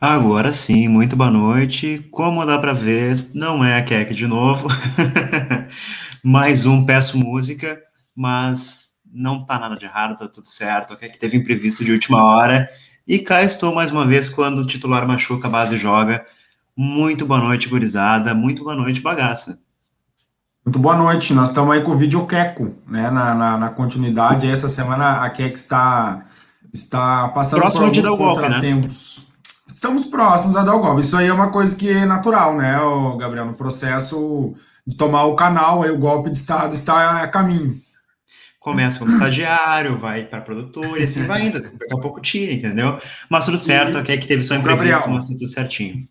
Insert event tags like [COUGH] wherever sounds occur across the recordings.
Agora sim, muito boa noite. Como dá para ver, não é a Keck de novo. [LAUGHS] Mais um Peço Música, mas não tá nada de errado, tá tudo certo. A Keck teve imprevisto de última hora. E cá estou mais uma vez quando o titular machuca, a base joga. Muito boa noite, gurizada. Muito boa noite, bagaça. Muito boa noite. Nós estamos aí com o vídeo Queco, né? Na, na, na continuidade. Essa semana a Keck está, está passando Próximo por alguns de golpe, né? Estamos próximos a dar o golpe. Isso aí é uma coisa que é natural, né, Gabriel? No processo de tomar o canal, aí o golpe de Estado está a caminho. Começa como estagiário, vai para produtor e assim vai indo. Daqui a pouco tira, entendeu? Mas tudo certo, aqui é que teve só imprevisto, Gabriel, mas tudo certinho.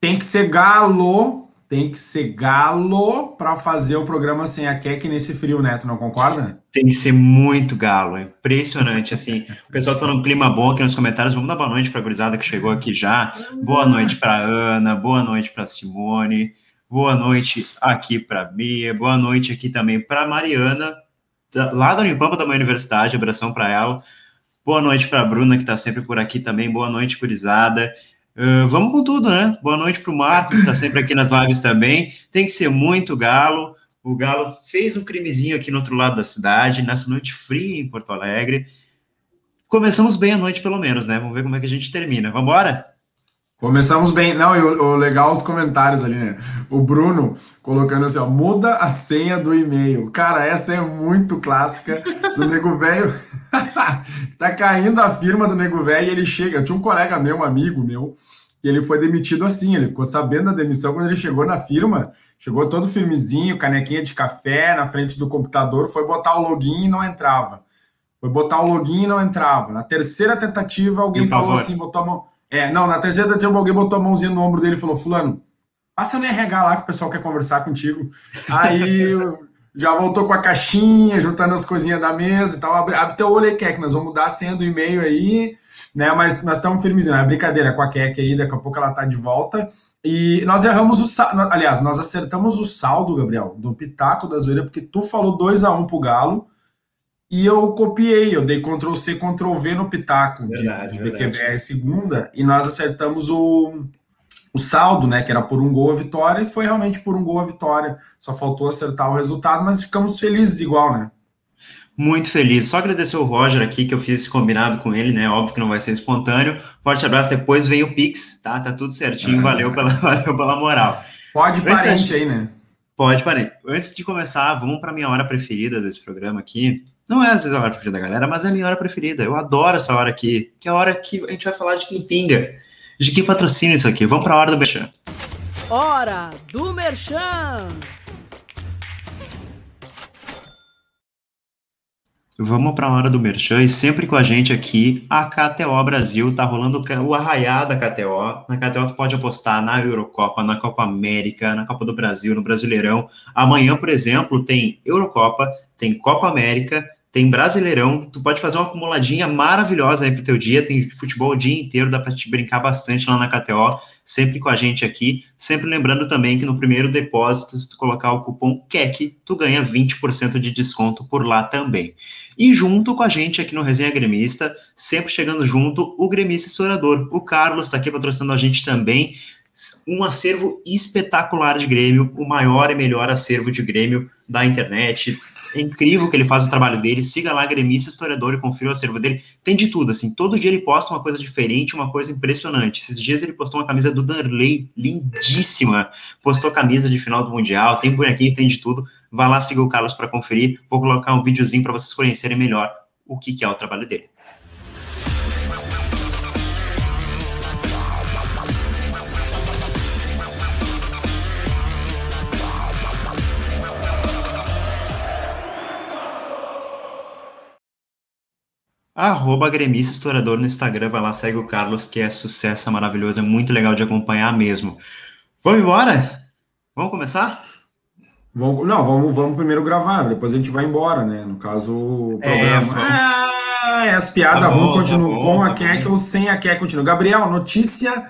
Tem que ser galo tem que ser galo para fazer o programa sem a Keck nesse frio, Neto, não concorda? Tem que ser muito galo, é impressionante, assim, o pessoal tá num clima bom aqui nos comentários, vamos dar boa noite para a gurizada que chegou aqui já, boa noite para Ana, boa noite para Simone, boa noite aqui para Mia, boa noite aqui também para Mariana, lá da Unipampa da minha universidade, abração para ela, boa noite para Bruna, que está sempre por aqui também, boa noite, gurizada, Uh, vamos com tudo, né? Boa noite para o Marco, que está sempre aqui nas lives também. Tem que ser muito galo. O Galo fez um crimezinho aqui no outro lado da cidade, nessa noite fria em Porto Alegre. Começamos bem a noite, pelo menos, né? Vamos ver como é que a gente termina. Vamos embora? Começamos bem. Não, e o, o, legal os comentários ali, né? O Bruno colocando assim, ó, muda a senha do e-mail. Cara, essa é muito clássica do Nego Velho. [LAUGHS] tá caindo a firma do Nego Velho e ele chega. Tinha um colega meu, um amigo meu, e ele foi demitido assim. Ele ficou sabendo da demissão quando ele chegou na firma. Chegou todo firmezinho, canequinha de café na frente do computador, foi botar o login e não entrava. Foi botar o login e não entrava. Na terceira tentativa, alguém falou assim, botou a mão é, não, na terceira tentativa alguém botou a mãozinha no ombro dele e falou: Fulano, passa no RH lá que o pessoal quer conversar contigo. Aí [LAUGHS] já voltou com a caixinha, juntando as coisinhas da mesa e tal. Abre, abre teu olho aí, Keck, nós vamos mudar a senha do e-mail aí, né? Mas nós estamos firmezinhos. É brincadeira com a Keck aí, daqui a pouco ela tá de volta. E nós erramos o saldo. Aliás, nós acertamos o saldo, Gabriel, do Pitaco da Zoeira, porque tu falou 2 a 1 um pro Galo. E eu copiei, eu dei Ctrl C, Ctrl V no Pitaco verdade, de, de VQBR segunda, e nós acertamos o, o saldo, né? Que era por um gol a vitória, e foi realmente por um gol a vitória. Só faltou acertar o resultado, mas ficamos felizes igual, né? Muito feliz. Só agradecer o Roger aqui, que eu fiz esse combinado com ele, né? Óbvio que não vai ser espontâneo. Forte abraço. Depois vem o Pix, tá? Tá tudo certinho. Valeu pela, [LAUGHS] valeu pela moral. Pode parente aí, né? Pode parente. Antes de começar, vamos para minha hora preferida desse programa aqui. Não é às vezes a hora preferida da galera, mas é a minha hora preferida. Eu adoro essa hora aqui, que é a hora que a gente vai falar de quem pinga, de quem patrocina isso aqui. Vamos para a hora do Merchan. Hora do Merchan! Vamos para a hora do Merchan e sempre com a gente aqui, a KTO Brasil, tá rolando o arraiá da KTO. Na KTO tu pode apostar na Eurocopa, na Copa América, na Copa do Brasil, no Brasileirão. Amanhã, por exemplo, tem Eurocopa, tem Copa América, tem Brasileirão, tu pode fazer uma acumuladinha maravilhosa aí pro teu dia, tem futebol o dia inteiro, dá para te brincar bastante lá na KTO, sempre com a gente aqui, sempre lembrando também que no primeiro depósito, se tu colocar o cupom KEC, tu ganha 20% de desconto por lá também. E junto com a gente aqui no Resenha Gremista, sempre chegando junto, o gremista estourador, o Carlos está aqui patrocinando a gente também, um acervo espetacular de Grêmio, o maior e melhor acervo de Grêmio da internet, é incrível que ele faz o trabalho dele. Siga lá, gremista historiador, e confira o acervo dele. Tem de tudo, assim. Todo dia ele posta uma coisa diferente, uma coisa impressionante. Esses dias ele postou uma camisa do Darley, lindíssima. Postou camisa de final do Mundial, tem bonequinho, tem de tudo. Vá lá, siga o Carlos para conferir. Vou colocar um videozinho para vocês conhecerem melhor o que, que é o trabalho dele. Arroba gremista estourador no Instagram, vai lá, segue o Carlos, que é sucesso, é maravilhoso, é muito legal de acompanhar mesmo. Vamos embora? Vamos começar? Vamos, não, vamos, vamos primeiro gravar, depois a gente vai embora, né? No caso, o é, programa. É, ah, é as piadas tá ruins continuam tá com a Keck ou sem a Keck continua. Gabriel, notícia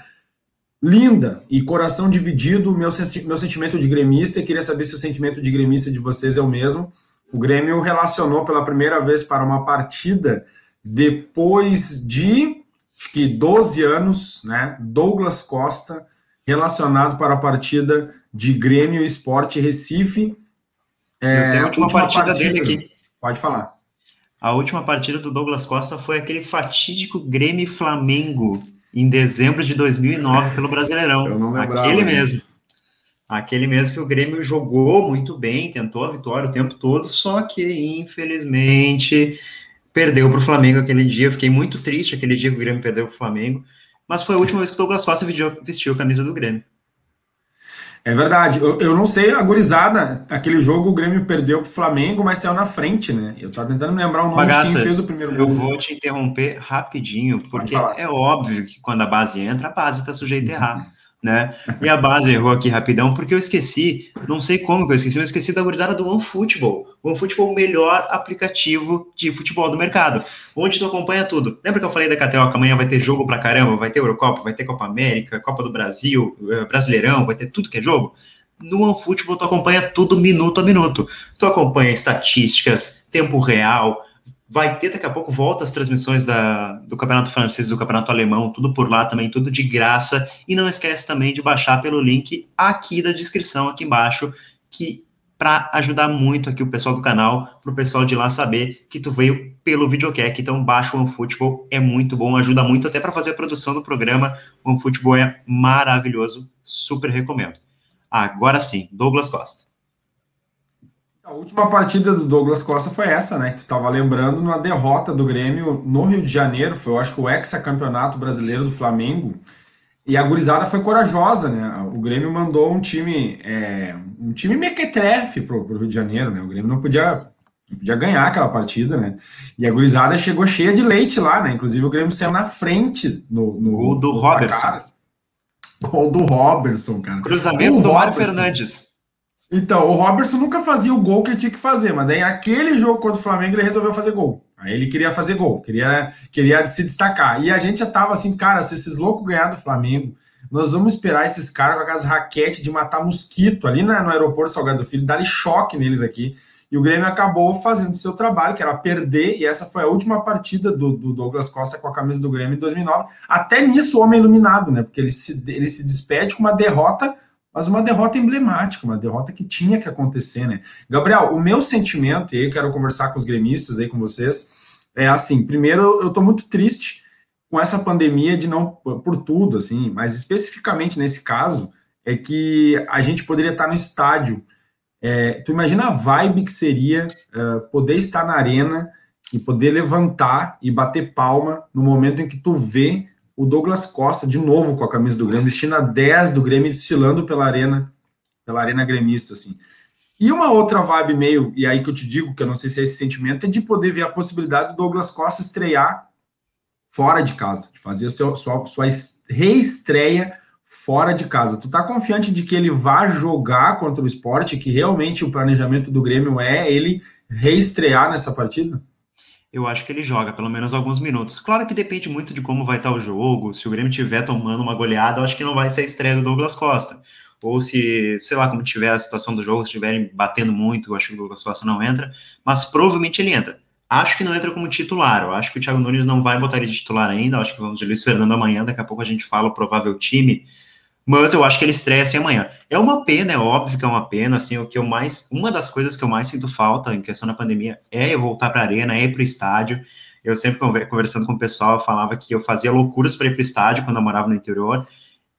linda e coração dividido, meu, meu sentimento de gremista, e queria saber se o sentimento de gremista de vocês é o mesmo. O Grêmio relacionou pela primeira vez para uma partida depois de acho que 12 anos, né? Douglas Costa, relacionado para a partida de Grêmio Esporte Recife. É, tem a última, última partida, partida dele aqui. Pode falar. A última partida do Douglas Costa foi aquele fatídico Grêmio Flamengo em dezembro de 2009 pelo Brasileirão. Aquele mesmo. Aquele mesmo que o Grêmio jogou muito bem, tentou a vitória o tempo todo, só que infelizmente perdeu para o Flamengo aquele dia. Fiquei muito triste aquele dia que o Grêmio perdeu para o Flamengo, mas foi a última vez que o Douglas Costa vestiu a camisa do Grêmio. É verdade. Eu, eu não sei, a gurizada, aquele jogo o Grêmio perdeu pro Flamengo, mas saiu na frente, né? Eu tava tentando me lembrar o nome Bagaça, de quem fez o primeiro gol. Eu vou te interromper rapidinho, porque é óbvio que quando a base entra, a base tá sujeita a errar [LAUGHS] né? E a base errou aqui rapidão, porque eu esqueci, não sei como que eu esqueci, mas esqueci da gurizada do OneFootball. O OneFootball é o melhor aplicativo de futebol do mercado, onde tu acompanha tudo. Lembra que eu falei da que amanhã vai ter jogo pra caramba, vai ter Eurocopa, vai ter Copa América, Copa do Brasil, eh, Brasileirão, vai ter tudo que é jogo? No OneFootball tu acompanha tudo minuto a minuto. Tu acompanha estatísticas, tempo real, Vai ter daqui a pouco, volta as transmissões da, do Campeonato Francês, do Campeonato Alemão, tudo por lá também, tudo de graça. E não esquece também de baixar pelo link aqui da descrição, aqui embaixo, que para ajudar muito aqui o pessoal do canal, para o pessoal de lá saber que tu veio pelo videocast. Então, baixa o OneFootball, é muito bom, ajuda muito até para fazer a produção do programa. O OneFootball é maravilhoso, super recomendo. Agora sim, Douglas Costa. A última partida do Douglas Costa foi essa, né? Que tu estava lembrando, numa derrota do Grêmio no Rio de Janeiro, foi, eu acho que o ex-campeonato brasileiro do Flamengo. E a gurizada foi corajosa, né? O Grêmio mandou um time, é, um time mequetrefe pro, pro Rio de Janeiro, né? O Grêmio não podia, não podia ganhar aquela partida, né? E a gurizada chegou cheia de leite lá, né? Inclusive o Grêmio saiu na frente no, no gol do Robertson. Gol do Robertson, cara. Cruzamento do Mário Fernandes. Então, o Robertson nunca fazia o gol que ele tinha que fazer, mas daí aquele jogo contra o Flamengo ele resolveu fazer gol. Aí ele queria fazer gol, queria, queria se destacar. E a gente já tava assim, cara, se esses loucos ganhar do Flamengo, nós vamos esperar esses caras com aquelas raquetes de matar mosquito ali na, no aeroporto Salgado Filho, dar choque neles aqui. E o Grêmio acabou fazendo seu trabalho, que era perder, e essa foi a última partida do, do, Douglas Costa com a camisa do Grêmio em 2009. Até nisso o homem é iluminado, né? Porque ele se, ele se despede com uma derrota mas uma derrota emblemática, uma derrota que tinha que acontecer, né? Gabriel, o meu sentimento, e aí quero conversar com os gremistas aí com vocês, é assim, primeiro eu tô muito triste com essa pandemia de não, por tudo, assim, mas especificamente nesse caso, é que a gente poderia estar no estádio. É, tu imagina a vibe que seria uh, poder estar na arena e poder levantar e bater palma no momento em que tu vê o Douglas Costa, de novo com a camisa do Grêmio, vestindo a 10 do Grêmio, desfilando pela arena, pela arena gremista, assim. E uma outra vibe meio, e aí que eu te digo, que eu não sei se é esse sentimento, é de poder ver a possibilidade do Douglas Costa estrear fora de casa, de fazer seu, sua, sua reestreia fora de casa. Tu tá confiante de que ele vai jogar contra o esporte, que realmente o planejamento do Grêmio é ele reestrear nessa partida? Eu acho que ele joga pelo menos alguns minutos. Claro que depende muito de como vai estar o jogo. Se o Grêmio estiver tomando uma goleada, eu acho que não vai ser a estreia do Douglas Costa. Ou se, sei lá, como tiver a situação do jogo, se estiverem batendo muito, eu acho que o Douglas Costa não entra. Mas provavelmente ele entra. Acho que não entra como titular. Eu acho que o Thiago Nunes não vai botar ele de titular ainda. Eu acho que vamos de Luiz Fernando amanhã. Daqui a pouco a gente fala o provável time mas eu acho que ele estreia assim amanhã. É uma pena, é óbvio que é uma pena, assim, o que eu mais, uma das coisas que eu mais sinto falta em questão da pandemia é eu voltar para a arena, é ir para o estádio. Eu sempre conversando com o pessoal, eu falava que eu fazia loucuras para ir para o estádio quando eu morava no interior,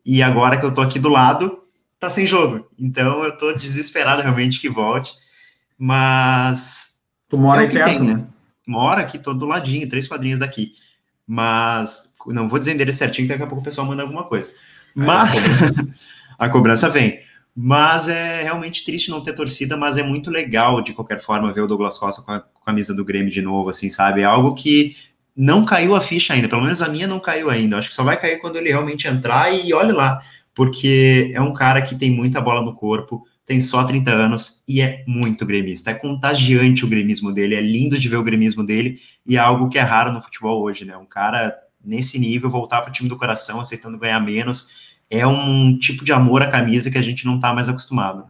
e agora que eu tô aqui do lado, tá sem jogo. Então eu tô desesperado realmente que volte, mas... Tu mora é aí perto, tem, né? Mora aqui, tô do ladinho, três quadrinhos daqui. Mas, não vou dizer endereço certinho, que daqui a pouco o pessoal manda alguma coisa. Mas [LAUGHS] a cobrança vem. Mas é realmente triste não ter torcida, mas é muito legal, de qualquer forma, ver o Douglas Costa com a, com a camisa do Grêmio de novo, assim, sabe? É algo que não caiu a ficha ainda, pelo menos a minha não caiu ainda. Acho que só vai cair quando ele realmente entrar e olhe lá, porque é um cara que tem muita bola no corpo, tem só 30 anos e é muito gremista. É contagiante o gremismo dele, é lindo de ver o gremismo dele e é algo que é raro no futebol hoje, né? Um cara nesse nível, voltar para o time do coração, aceitando ganhar menos, é um tipo de amor à camisa que a gente não está mais acostumado.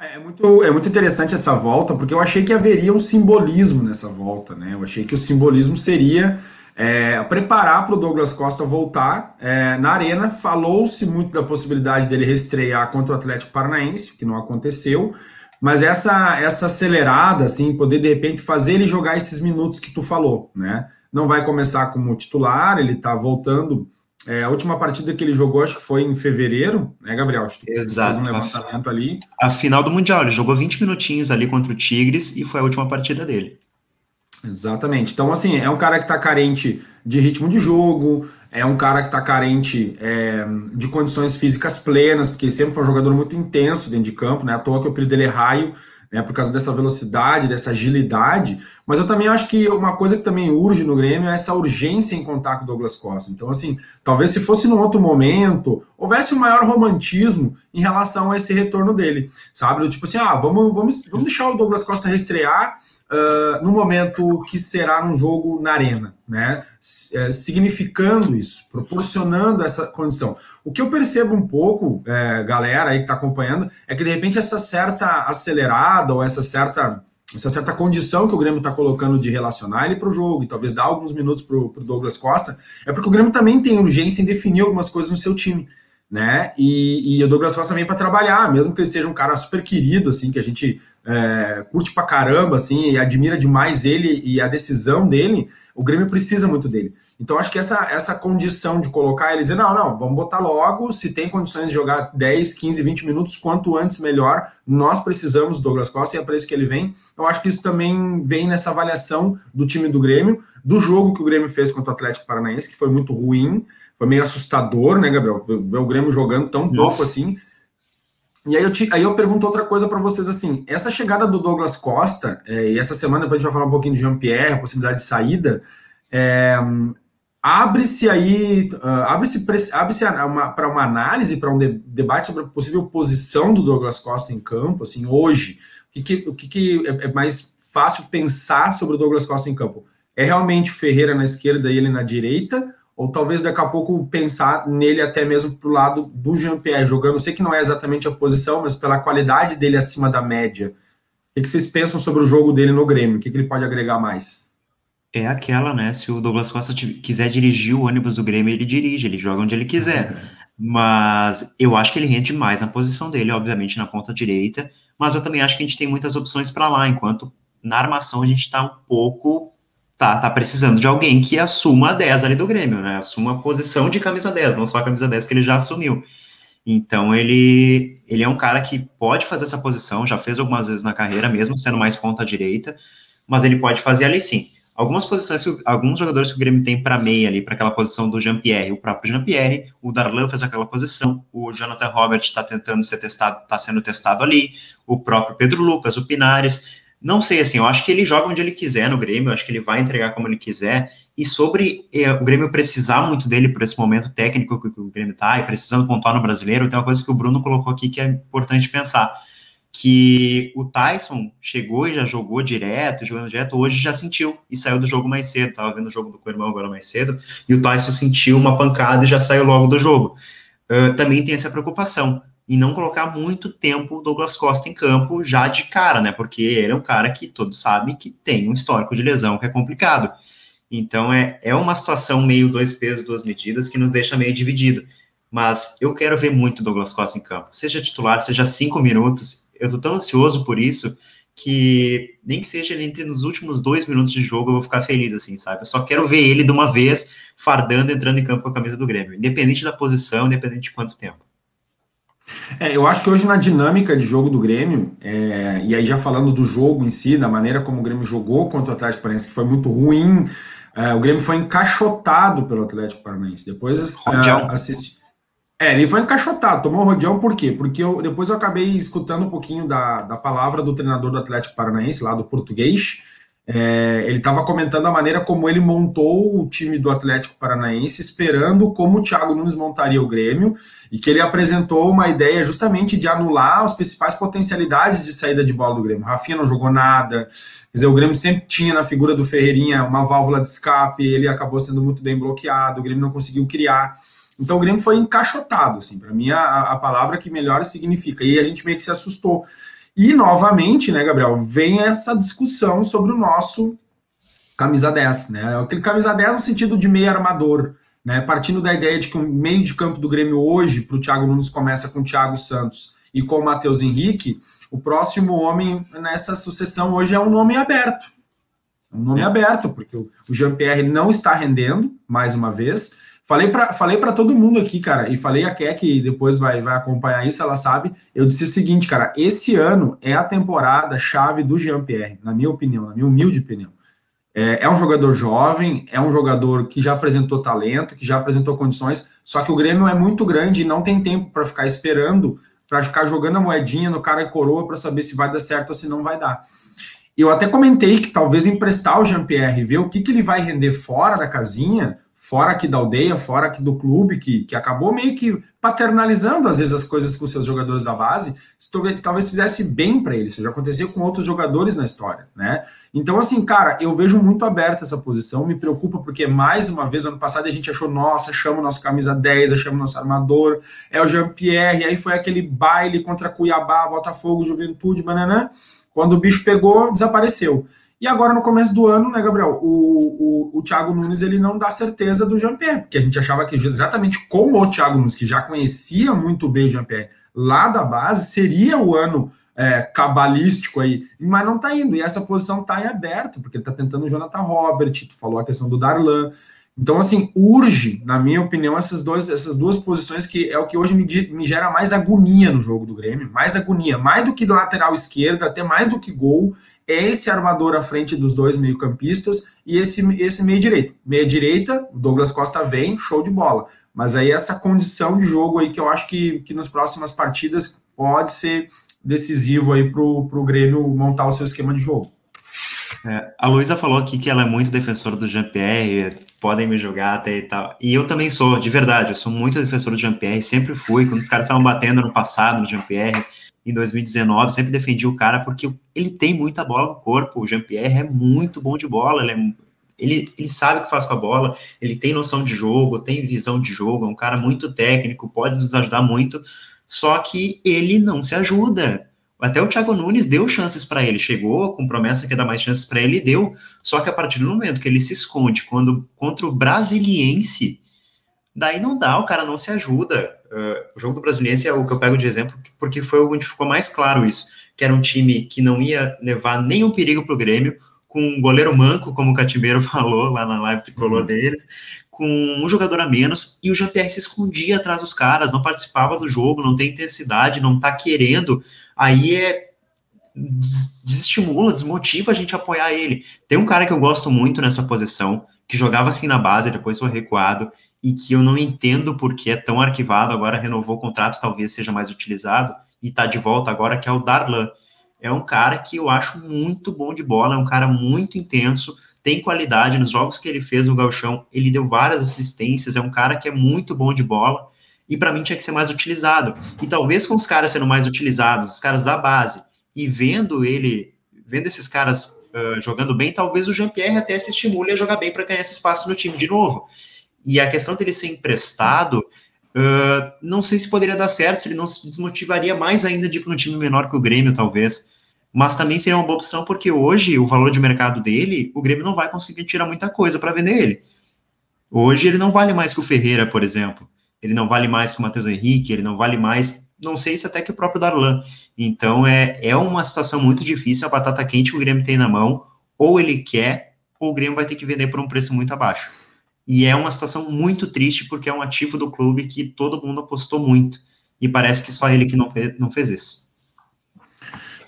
É muito, é muito interessante essa volta, porque eu achei que haveria um simbolismo nessa volta, né? Eu achei que o simbolismo seria é, preparar para o Douglas Costa voltar é, na arena. Falou-se muito da possibilidade dele reestrear contra o Atlético Paranaense, que não aconteceu. Mas essa essa acelerada, assim, poder de repente fazer ele jogar esses minutos que tu falou, né? Não vai começar como titular, ele tá voltando. É, a última partida que ele jogou, acho que foi em fevereiro, né, Gabriel? Acho que Exato. Fez um levantamento ali. A final do Mundial, ele jogou 20 minutinhos ali contra o Tigres e foi a última partida dele. Exatamente. Então, assim, é um cara que está carente de ritmo de jogo, é um cara que está carente é, de condições físicas plenas, porque sempre foi um jogador muito intenso dentro de campo, né? À toa que o apelido dele é raio, né? Por causa dessa velocidade, dessa agilidade. Mas eu também acho que uma coisa que também urge no Grêmio é essa urgência em contar com o Douglas Costa. Então, assim, talvez se fosse num outro momento, houvesse um maior romantismo em relação a esse retorno dele, sabe? Tipo assim, ah, vamos, vamos, vamos deixar o Douglas Costa restrear uh, no momento que será num jogo na arena, né? É, significando isso, proporcionando essa condição. O que eu percebo um pouco, é, galera aí que está acompanhando, é que de repente essa certa acelerada ou essa certa essa certa condição que o Grêmio está colocando de relacionar ele para o jogo e talvez dar alguns minutos para o Douglas Costa, é porque o Grêmio também tem urgência em definir algumas coisas no seu time né? E, e o Douglas Costa vem para trabalhar, mesmo que ele seja um cara super querido, assim, que a gente é, curte pra caramba, assim, e admira demais ele e a decisão dele, o Grêmio precisa muito dele. Então, acho que essa, essa condição de colocar ele dizer, não, não, vamos botar logo, se tem condições de jogar 10, 15, 20 minutos, quanto antes melhor, nós precisamos do Douglas Costa e é para isso que ele vem. Eu acho que isso também vem nessa avaliação do time do Grêmio, do jogo que o Grêmio fez contra o Atlético Paranaense, que foi muito ruim, foi meio assustador, né, Gabriel? Ver o Grêmio jogando tão Nossa. pouco assim. E aí eu, te, aí eu pergunto outra coisa para vocês assim: essa chegada do Douglas Costa, é, e essa semana depois a gente vai falar um pouquinho do Jean-Pierre, a possibilidade de saída, é, abre-se aí, uh, abre-se abre para uma análise, para um de, debate sobre a possível posição do Douglas Costa em campo, assim, hoje. O que, o que, que é, é mais fácil pensar sobre o Douglas Costa em campo? É realmente Ferreira na esquerda e ele na direita? Ou talvez daqui a pouco pensar nele até mesmo para o lado do Jean-Pierre jogando. Eu sei que não é exatamente a posição, mas pela qualidade dele acima da média. O que vocês pensam sobre o jogo dele no Grêmio? O que ele pode agregar mais? É aquela, né? Se o Douglas Costa quiser dirigir o ônibus do Grêmio, ele dirige, ele joga onde ele quiser. [LAUGHS] Mas eu acho que ele rende mais na posição dele, obviamente, na ponta direita. Mas eu também acho que a gente tem muitas opções para lá, enquanto na armação a gente está um pouco tá, tá precisando de alguém que assuma a 10 ali do Grêmio, né? Assuma a posição de camisa 10, não só a camisa 10 que ele já assumiu. Então ele, ele é um cara que pode fazer essa posição, já fez algumas vezes na carreira, mesmo sendo mais ponta direita, mas ele pode fazer ali sim. Algumas posições, alguns jogadores que o Grêmio tem para meia ali, para aquela posição do Jean-Pierre, o próprio Jean-Pierre, o Darlan fez aquela posição, o Jonathan Robert está tentando ser testado, está sendo testado ali, o próprio Pedro Lucas, o Pinares. Não sei, assim, eu acho que ele joga onde ele quiser no Grêmio, eu acho que ele vai entregar como ele quiser, e sobre eh, o Grêmio precisar muito dele por esse momento técnico que, que o Grêmio tá, e precisando pontuar no brasileiro, tem uma coisa que o Bruno colocou aqui que é importante pensar, que o Tyson chegou e já jogou direto, jogando direto, hoje já sentiu, e saiu do jogo mais cedo, tava vendo o jogo do co irmão agora mais cedo, e o Tyson sentiu uma pancada e já saiu logo do jogo. Uh, também tem essa preocupação, e não colocar muito tempo o Douglas Costa em campo já de cara, né? Porque ele é um cara que todos sabem que tem um histórico de lesão que é complicado. Então é, é uma situação meio dois pesos, duas medidas que nos deixa meio dividido. Mas eu quero ver muito o Douglas Costa em campo, seja titular, seja cinco minutos. Eu tô tão ansioso por isso que nem que seja ele entre nos últimos dois minutos de jogo, eu vou ficar feliz, assim, sabe? Eu só quero ver ele de uma vez fardando, entrando em campo com a camisa do Grêmio, independente da posição, independente de quanto tempo. É, eu acho que hoje na dinâmica de jogo do Grêmio, é, e aí já falando do jogo em si, da maneira como o Grêmio jogou contra o Atlético Paranaense, que foi muito ruim, é, o Grêmio foi encaixotado pelo Atlético Paranaense. Depois é, assisti. É, ele foi encaixotado, tomou o rodeão por quê? Porque eu, depois eu acabei escutando um pouquinho da, da palavra do treinador do Atlético Paranaense, lá do português, é, ele estava comentando a maneira como ele montou o time do Atlético Paranaense, esperando como o Thiago Nunes montaria o Grêmio, e que ele apresentou uma ideia justamente de anular as principais potencialidades de saída de bola do Grêmio. Rafinha não jogou nada, quer dizer, o Grêmio sempre tinha na figura do Ferreirinha uma válvula de escape, ele acabou sendo muito bem bloqueado, o Grêmio não conseguiu criar. Então o Grêmio foi encaixotado, assim, para mim a, a palavra que melhor significa. E a gente meio que se assustou. E, novamente, né, Gabriel, vem essa discussão sobre o nosso camisa 10, né? Aquele camisa 10 no sentido de meio armador, né? Partindo da ideia de que o meio de campo do Grêmio hoje, para o Thiago Nunes, começa com o Thiago Santos e com o Matheus Henrique, o próximo homem nessa sucessão hoje é um nome aberto. Um nome aberto, porque o Jean-Pierre não está rendendo, mais uma vez. Falei para falei todo mundo aqui, cara, e falei a Ké que depois vai, vai acompanhar isso, ela sabe. Eu disse o seguinte, cara, esse ano é a temporada chave do Jean-Pierre, na minha opinião, na minha humilde opinião. É, é, um jogador jovem, é um jogador que já apresentou talento, que já apresentou condições, só que o Grêmio é muito grande e não tem tempo para ficar esperando, para ficar jogando a moedinha no cara e coroa para saber se vai dar certo ou se não vai dar. Eu até comentei que talvez emprestar o Jean-Pierre, ver o que, que ele vai render fora da casinha, fora aqui da aldeia, fora aqui do clube, que, que acabou meio que paternalizando às vezes as coisas com seus jogadores da base, talvez, talvez fizesse bem para ele. Isso já aconteceu com outros jogadores na história, né? Então, assim, cara, eu vejo muito aberta essa posição, me preocupa porque mais uma vez, ano passado a gente achou, nossa, chama o nosso camisa 10, achamos nosso armador, é o Jean-Pierre, aí foi aquele baile contra Cuiabá, Botafogo, Juventude, bananã. Quando o bicho pegou, desapareceu. E agora, no começo do ano, né, Gabriel, o, o, o Thiago Nunes ele não dá certeza do Jean-Pierre, porque a gente achava que exatamente com o Thiago Nunes, que já conhecia muito bem o Jean-Pierre lá da base, seria o ano é, cabalístico aí, mas não tá indo. E essa posição tá em aberto, porque ele tá tentando o Jonathan Robert, tu falou a questão do Darlan. Então, assim, urge, na minha opinião, essas, dois, essas duas posições que é o que hoje me, me gera mais agonia no jogo do Grêmio, mais agonia, mais do que lateral esquerdo, até mais do que gol, é esse armador à frente dos dois meio-campistas e esse, esse meio-direito. Meia-direita, o Douglas Costa vem, show de bola. Mas aí essa condição de jogo aí que eu acho que, que nas próximas partidas pode ser decisivo aí para o Grêmio montar o seu esquema de jogo. É, a Luísa falou aqui que ela é muito defensora do Jean-Pierre, podem me jogar até e tal. E eu também sou, de verdade, eu sou muito defensor do Jean-Pierre, sempre fui. Quando os caras estavam batendo no passado no Jean-Pierre, em 2019, sempre defendi o cara porque ele tem muita bola no corpo. O Jean-Pierre é muito bom de bola, ele, é, ele, ele sabe o que faz com a bola, ele tem noção de jogo, tem visão de jogo, é um cara muito técnico, pode nos ajudar muito, só que ele não se ajuda. Até o Thiago Nunes deu chances para ele, chegou com promessa que ia dar mais chances para ele, deu. Só que a partir do momento que ele se esconde quando contra o Brasiliense, daí não dá, o cara não se ajuda. Uh, o jogo do Brasiliense é o que eu pego de exemplo, porque foi onde ficou mais claro isso, que era um time que não ia levar nenhum perigo para o Grêmio, com um goleiro manco, como o Catimeiro [LAUGHS] falou lá na live tricolor uhum. dele, com um jogador a menos, e o Jean-Pierre se escondia atrás dos caras, não participava do jogo, não tem intensidade, não tá querendo, aí é desestimula, desmotiva a gente a apoiar ele. Tem um cara que eu gosto muito nessa posição, que jogava assim na base, depois foi recuado, e que eu não entendo porque é tão arquivado, agora renovou o contrato, talvez seja mais utilizado, e tá de volta agora, que é o Darlan. É um cara que eu acho muito bom de bola, é um cara muito intenso, tem qualidade nos jogos que ele fez no Galchão, ele deu várias assistências, é um cara que é muito bom de bola, e para mim tinha que ser mais utilizado. E talvez com os caras sendo mais utilizados, os caras da base, e vendo ele, vendo esses caras uh, jogando bem, talvez o Jean-Pierre até se estimule a jogar bem para ganhar esse espaço no time de novo. E a questão dele ser emprestado, uh, não sei se poderia dar certo, se ele não se desmotivaria mais ainda de ir para um time menor que o Grêmio, talvez. Mas também seria uma boa opção, porque hoje o valor de mercado dele, o Grêmio não vai conseguir tirar muita coisa para vender ele. Hoje ele não vale mais que o Ferreira, por exemplo. Ele não vale mais que o Matheus Henrique, ele não vale mais, não sei se até que o próprio Darlan. Então é, é uma situação muito difícil, a batata quente que o Grêmio tem na mão, ou ele quer, ou o Grêmio vai ter que vender por um preço muito abaixo. E é uma situação muito triste, porque é um ativo do clube que todo mundo apostou muito. E parece que só ele que não fez, não fez isso.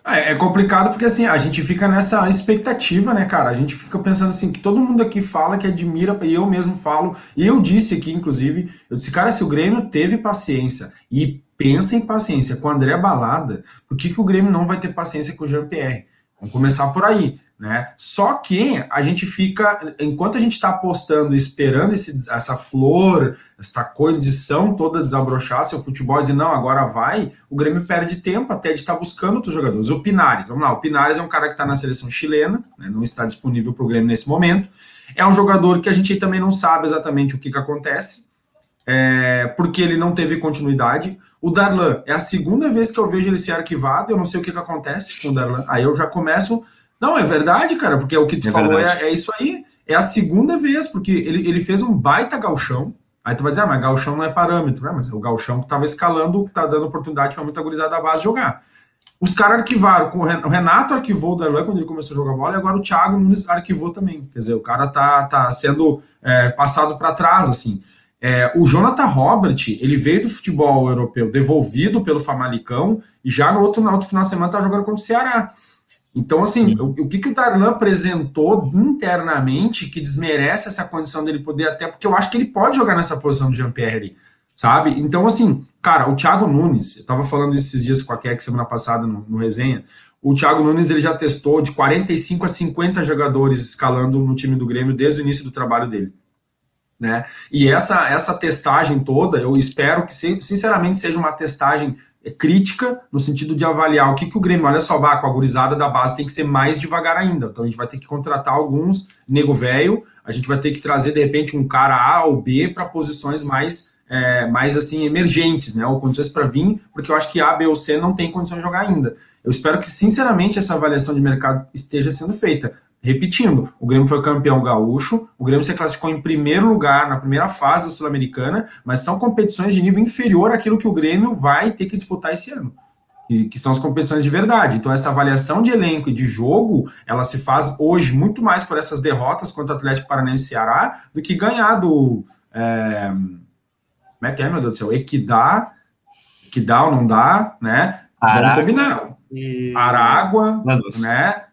É, é, complicado porque assim, a gente fica nessa expectativa, né, cara? A gente fica pensando assim, que todo mundo aqui fala que admira, e eu mesmo falo, e eu disse aqui, inclusive, eu disse, cara, se o Grêmio teve paciência e pensa em paciência com o André Balada, por que, que o Grêmio não vai ter paciência com o Jean-Pierre? Vamos começar por aí. Né? Só que a gente fica, enquanto a gente está apostando, esperando esse, essa flor, essa condição toda desabrochar seu futebol dizer, não, agora vai, o Grêmio perde tempo até de estar tá buscando outros jogadores. O Pinares, vamos lá, o Pinares é um cara que está na seleção chilena, né, não está disponível para o Grêmio nesse momento. É um jogador que a gente também não sabe exatamente o que, que acontece, é, porque ele não teve continuidade. O Darlan, é a segunda vez que eu vejo ele ser arquivado, eu não sei o que, que acontece com o Darlan. Aí eu já começo não, é verdade, cara, porque o que tu é falou é, é, isso aí. é a segunda vez, porque ele, ele fez um baita galchão. Aí tu vai dizer, ah, mas galchão não é parâmetro, né? Mas é o galchão que estava escalando, que está dando oportunidade para muita gurizada da base jogar. Os caras arquivaram, o Renato arquivou o Darlan quando ele começou a jogar bola, e agora o Thiago Nunes arquivou também. Quer dizer, o cara tá, tá sendo é, passado para trás, assim. É, o Jonathan Robert, ele veio do futebol europeu devolvido pelo Famalicão, e já no outro, no outro final de semana tá jogando contra o Ceará. Então, assim, o, o, que, que o Darlan apresentou internamente que desmerece essa condição dele poder até, porque eu acho que ele pode jogar nessa posição do Jean-Pierre sabe? Então, assim, cara, o Thiago Nunes, eu tava falando esses dias com a Keck semana passada no, no resenha, o Thiago Nunes ele já testou de 45 a 50 jogadores escalando no time do Grêmio desde o início do trabalho dele. Né? E essa, essa testagem toda, eu espero que, sinceramente, seja uma testagem crítica, no sentido de avaliar o que, que o Grêmio, olha só, com a gurizada da base tem que ser mais devagar ainda. Então a gente vai ter que contratar alguns nego velho, a gente vai ter que trazer, de repente, um cara A ou B para posições mais é, mais assim emergentes, né, ou condições para vir, porque eu acho que A, B ou C não tem condição de jogar ainda. Eu espero que, sinceramente, essa avaliação de mercado esteja sendo feita. Repetindo, o Grêmio foi campeão gaúcho, o Grêmio se classificou em primeiro lugar na primeira fase da Sul-Americana, mas são competições de nível inferior àquilo que o Grêmio vai ter que disputar esse ano. Que, que são as competições de verdade. Então, essa avaliação de elenco e de jogo, ela se faz hoje muito mais por essas derrotas contra o Atlético Paranaense e Ceará do que ganhar do. É, como é que é, meu Deus do céu? Equidá, que dá ou não dá, né? Vamos combinar. E... Aragua, né?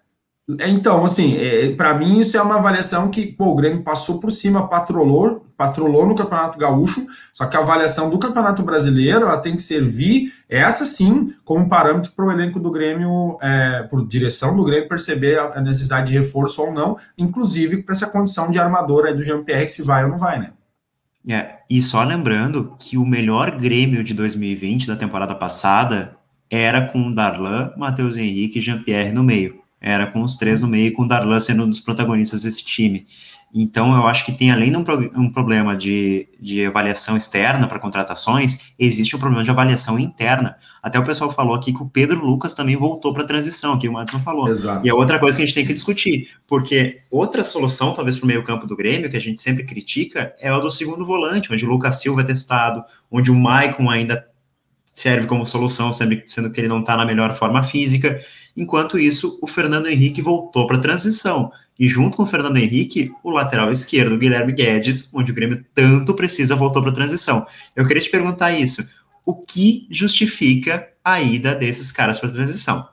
Então, assim, é, para mim isso é uma avaliação que, pô, o Grêmio passou por cima, patrolou, patrolou no Campeonato Gaúcho, só que a avaliação do Campeonato Brasileiro, ela tem que servir, essa sim, como parâmetro para o elenco do Grêmio, é, por direção do Grêmio, perceber a necessidade de reforço ou não, inclusive para essa condição de armador aí do Jean-Pierre, se vai ou não vai, né? É, e só lembrando que o melhor Grêmio de 2020, da temporada passada, era com Darlan, Matheus Henrique e Jean-Pierre no meio. Era com os três no meio, com o Darlan sendo um dos protagonistas desse time. Então, eu acho que tem, além de um, um problema de, de avaliação externa para contratações, existe um problema de avaliação interna. Até o pessoal falou aqui que o Pedro Lucas também voltou para a transição, que o Madison falou. Exato. E é outra coisa que a gente tem que discutir, porque outra solução, talvez, para o meio-campo do Grêmio, que a gente sempre critica, é a do segundo volante, onde o Lucas Silva é testado, onde o Maicon ainda serve como solução, sendo que ele não está na melhor forma física. Enquanto isso, o Fernando Henrique voltou para a transição. E junto com o Fernando Henrique, o lateral esquerdo, Guilherme Guedes, onde o Grêmio tanto precisa, voltou para a transição. Eu queria te perguntar isso. O que justifica a ida desses caras para a transição?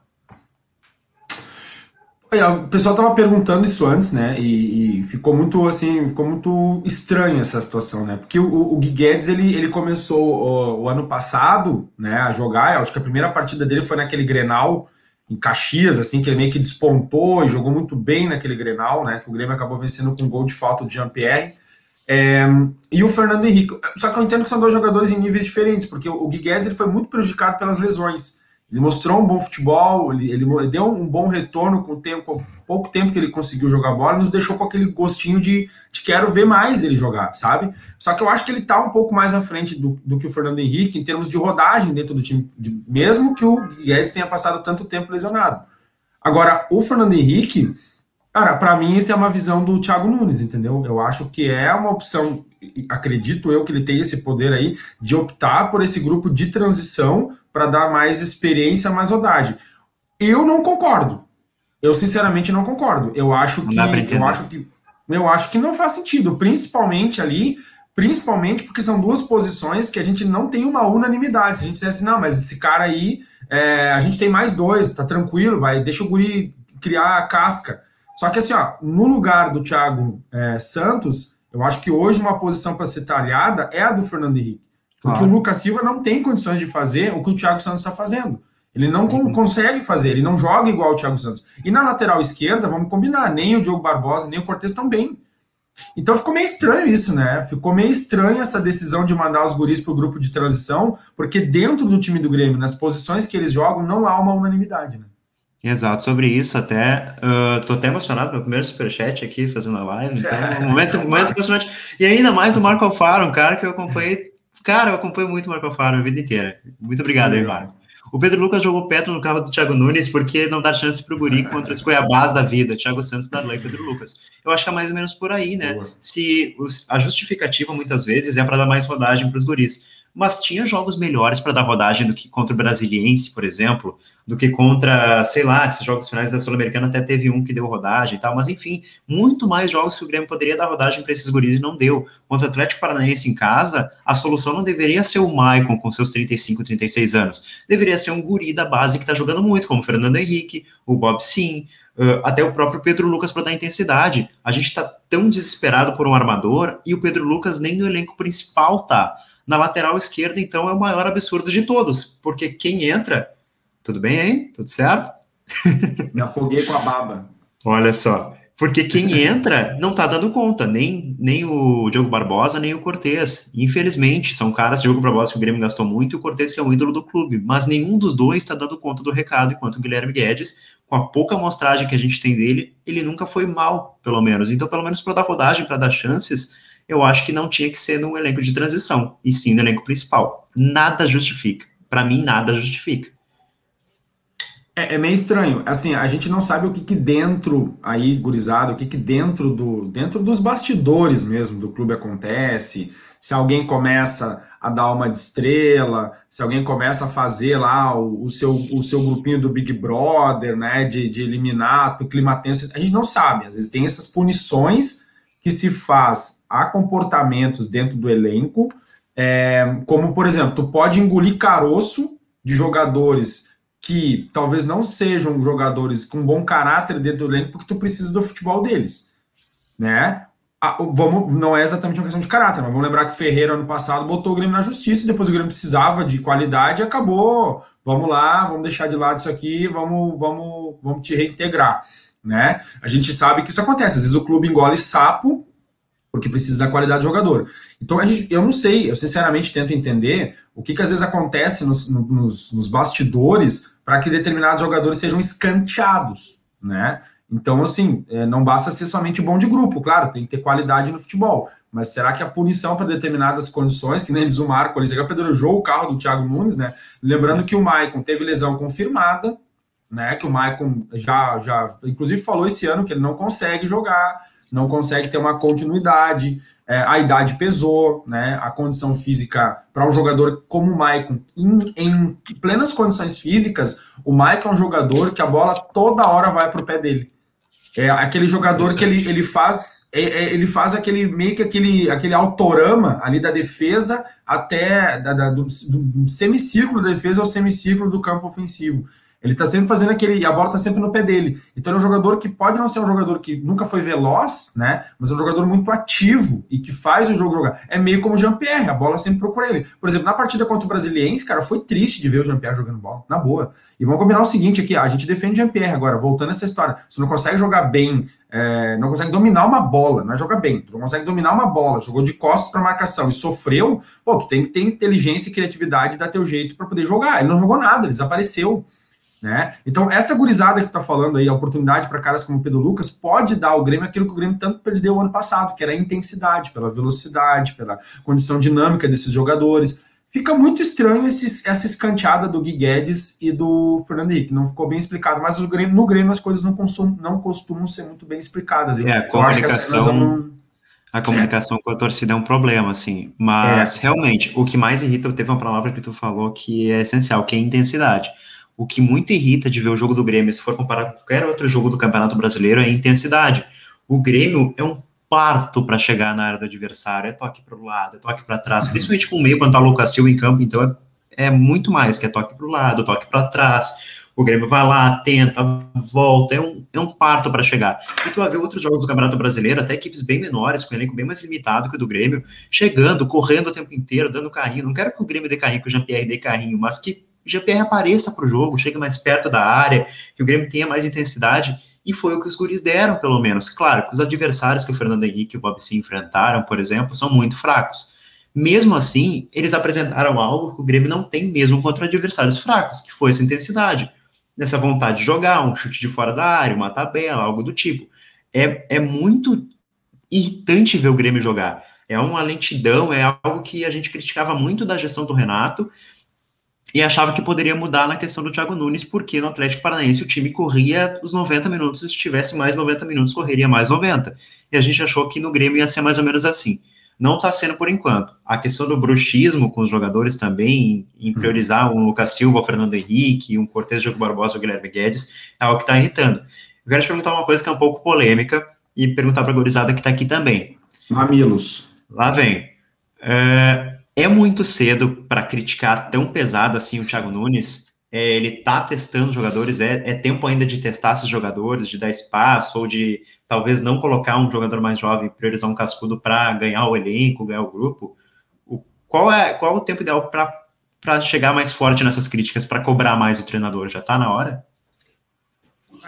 O pessoal estava perguntando isso antes, né? E, e, ficou muito assim, ficou muito estranha essa situação, né? Porque o, o Guedes ele, ele começou o, o, ano passado, né, a jogar. Acho que a primeira partida dele foi naquele Grenal em Caxias, assim, que ele meio que despontou e jogou muito bem naquele Grenal, né? Que o Grêmio acabou vencendo com um gol de falta do Jean-Pierre. É, e o Fernando Henrique. Só que eu entendo que são dois jogadores em níveis diferentes, porque o Gui Guedes ele foi muito prejudicado pelas lesões. Ele mostrou um bom futebol, ele, ele deu um bom retorno com o tempo, com pouco tempo que ele conseguiu jogar bola, nos deixou com aquele gostinho de, de quero ver mais ele jogar, sabe? Só que eu acho que ele tá um pouco mais à frente do, do que o Fernando Henrique em termos de rodagem dentro do time, de, mesmo que o Guedes tenha passado tanto tempo lesionado. Agora, o Fernando Henrique, cara, para mim isso é uma visão do Thiago Nunes, entendeu? Eu acho que é uma opção acredito eu que ele tem esse poder aí de optar por esse grupo de transição para dar mais experiência, mais rodagem. Eu não concordo. Eu sinceramente não concordo. Eu acho que eu acho que eu acho que não faz sentido, principalmente ali, principalmente porque são duas posições que a gente não tem uma unanimidade. Se a gente disser assim, não, mas esse cara aí, é, a gente tem mais dois, tá tranquilo, vai, deixa o guri criar a casca. Só que assim, ó, no lugar do Thiago é, Santos, eu acho que hoje uma posição para ser talhada é a do Fernando Henrique. Porque claro. o Lucas Silva não tem condições de fazer o que o Thiago Santos está fazendo. Ele não uhum. consegue fazer, ele não joga igual o Thiago Santos. E na lateral esquerda, vamos combinar, nem o Diogo Barbosa, nem o Cortez estão bem. Então ficou meio estranho isso, né? Ficou meio estranho essa decisão de mandar os guris para o grupo de transição, porque dentro do time do Grêmio, nas posições que eles jogam, não há uma unanimidade, né? Exato, sobre isso até, uh, tô até emocionado, meu primeiro superchat aqui, fazendo a live, então, um [LAUGHS] momento, um momento emocionante, e ainda mais o Marco Alfaro, um cara que eu acompanhei, cara, eu acompanho muito o Marco Alfaro a vida inteira, muito obrigado aí, Marco. O Pedro Lucas jogou Petro no carro do Thiago Nunes porque não dá chance pro Guri [LAUGHS] contra os Cuiabás da vida, Thiago Santos, Darlan e Pedro Lucas. Eu acho que é mais ou menos por aí, né? Se os, a justificativa muitas vezes é para dar mais rodagem para os guris mas tinha jogos melhores para dar rodagem do que contra o Brasiliense, por exemplo, do que contra, sei lá, esses jogos finais da Sul-Americana até teve um que deu rodagem e tal, mas enfim, muito mais jogos que o Grêmio poderia dar rodagem para esses guris e não deu. Contra o Atlético Paranaense em casa, a solução não deveria ser o Maicon com seus 35, 36 anos, deveria ser um guri da base que está jogando muito, como o Fernando Henrique, o Bob Sim, Uh, até o próprio Pedro Lucas para dar intensidade. A gente está tão desesperado por um armador e o Pedro Lucas nem no elenco principal tá. Na lateral esquerda, então, é o maior absurdo de todos, porque quem entra. Tudo bem aí? Tudo certo? [LAUGHS] Me afoguei com a baba. Olha só. Porque quem entra não tá dando conta, nem, nem o Diogo Barbosa, nem o Cortez. Infelizmente, são caras, Diogo Barbosa, que o Grêmio gastou muito, e o Cortez, que é um ídolo do clube. Mas nenhum dos dois está dando conta do recado, enquanto o Guilherme Guedes, com a pouca amostragem que a gente tem dele, ele nunca foi mal, pelo menos. Então, pelo menos para dar rodagem, para dar chances, eu acho que não tinha que ser no elenco de transição, e sim no elenco principal. Nada justifica. Para mim, nada justifica. É, é, meio estranho. Assim, a gente não sabe o que, que dentro aí, gurizado, o que, que dentro do dentro dos bastidores mesmo do clube acontece. Se alguém começa a dar uma de estrela, se alguém começa a fazer lá o, o seu, o seu grupinho do Big Brother, né, de, de eliminar, clima tenso, a gente não sabe. Às vezes tem essas punições que se faz a comportamentos dentro do elenco, é, como, por exemplo, tu pode engolir caroço de jogadores que talvez não sejam jogadores com bom caráter dentro do elenco, porque tu precisa do futebol deles, né? Ah, vamos, não é exatamente uma questão de caráter, mas vamos lembrar que o Ferreira ano passado botou o Grêmio na justiça, depois o Grêmio precisava de qualidade e acabou. Vamos lá, vamos deixar de lado isso aqui, vamos, vamos, vamos te reintegrar, né? A gente sabe que isso acontece. Às vezes o clube engole sapo porque precisa da qualidade do jogador. Então, gente, eu não sei, eu sinceramente tento entender o que, que às vezes acontece nos, nos, nos bastidores para que determinados jogadores sejam escanteados, né? Então, assim, é, não basta ser somente bom de grupo, claro, tem que ter qualidade no futebol. Mas será que a punição para determinadas condições, que nem diz o Marco, ele apedrejou o carro do Thiago Nunes, né? Lembrando que o Maicon teve lesão confirmada, né? Que o Maicon já, já, inclusive, falou esse ano que ele não consegue jogar não consegue ter uma continuidade, é, a idade pesou, né? A condição física para um jogador como o Maicon, em, em, plenas condições físicas, o Maicon é um jogador que a bola toda hora vai para o pé dele. É aquele jogador que ele, ele faz é, é, ele faz aquele meio que aquele, aquele autorama ali da defesa até da, da, do, do semicírculo da defesa ao semicírculo do campo ofensivo. Ele tá sempre fazendo aquele. A bola tá sempre no pé dele. Então ele é um jogador que pode não ser um jogador que nunca foi veloz, né? Mas é um jogador muito ativo e que faz o jogo jogar. É meio como o Jean-Pierre, a bola sempre procura ele. Por exemplo, na partida contra o Brasiliense, cara, foi triste de ver o Jean-Pierre jogando bola, na boa. E vamos combinar o seguinte aqui: a gente defende o Jean-Pierre agora, voltando essa história. Você não consegue jogar bem, é, não consegue dominar uma bola, não é jogar bem, tu não consegue dominar uma bola, jogou de costas para marcação e sofreu, pô, tu tem que ter inteligência e criatividade e dar teu jeito para poder jogar. Ele não jogou nada, ele desapareceu. Né? Então, essa gurizada que está falando aí, a oportunidade para caras como o Pedro Lucas, pode dar ao Grêmio aquilo que o Grêmio tanto perdeu o ano passado, que era a intensidade, pela velocidade, pela condição dinâmica desses jogadores. Fica muito estranho esse, essa escanteada do Gui Guedes e do Fernando Henrique. Não ficou bem explicado, mas no Grêmio, no Grêmio as coisas não, consum, não costumam ser muito bem explicadas. É, a comunicação, a comunicação é. com a torcida é um problema, assim. Mas, é. realmente, o que mais irrita, teve uma palavra que tu falou que é essencial, que é intensidade o que muito irrita de ver o jogo do Grêmio, se for comparar com qualquer outro jogo do Campeonato Brasileiro, é a intensidade. O Grêmio é um parto para chegar na área do adversário, é toque para o lado, é toque para trás, uhum. principalmente com o meio quando tá o Lucas Silva em campo, então é, é muito mais, que é toque para o lado, toque para trás, o Grêmio vai lá, tenta, volta, é um, é um parto para chegar. E tu vai ver outros jogos do Campeonato Brasileiro, até equipes bem menores, com um elenco bem mais limitado que o do Grêmio, chegando, correndo o tempo inteiro, dando carrinho. Não quero que o Grêmio dê carrinho, que o Jean-Pierre dê carrinho, mas que o GPR apareça para o jogo, chegue mais perto da área, que o Grêmio tenha mais intensidade, e foi o que os guris deram, pelo menos. Claro que os adversários que o Fernando Henrique e o Bob se enfrentaram, por exemplo, são muito fracos. Mesmo assim, eles apresentaram algo que o Grêmio não tem mesmo contra adversários fracos, que foi essa intensidade, essa vontade de jogar, um chute de fora da área, uma tabela, algo do tipo. É, é muito irritante ver o Grêmio jogar. É uma lentidão, é algo que a gente criticava muito da gestão do Renato, e achava que poderia mudar na questão do Thiago Nunes, porque no Atlético Paranaense o time corria os 90 minutos, se tivesse mais 90 minutos, correria mais 90. E a gente achou que no Grêmio ia ser mais ou menos assim. Não está sendo por enquanto. A questão do bruxismo com os jogadores também, em priorizar um Lucas Silva, o Fernando Henrique, um Cortez Diogo Barbosa, o Guilherme Guedes, é algo que está irritando. Eu quero te perguntar uma coisa que é um pouco polêmica e perguntar para a gorizada que está aqui também. Mamilos. Lá vem. É, é muito cedo para criticar tão pesado assim o Thiago Nunes. É, ele tá testando jogadores, é, é, tempo ainda de testar esses jogadores, de dar espaço, ou de talvez não colocar um jogador mais jovem, priorizar um cascudo para ganhar o elenco, ganhar o grupo. O, qual, é, qual é o tempo ideal para chegar mais forte nessas críticas, para cobrar mais o treinador? Já tá na hora?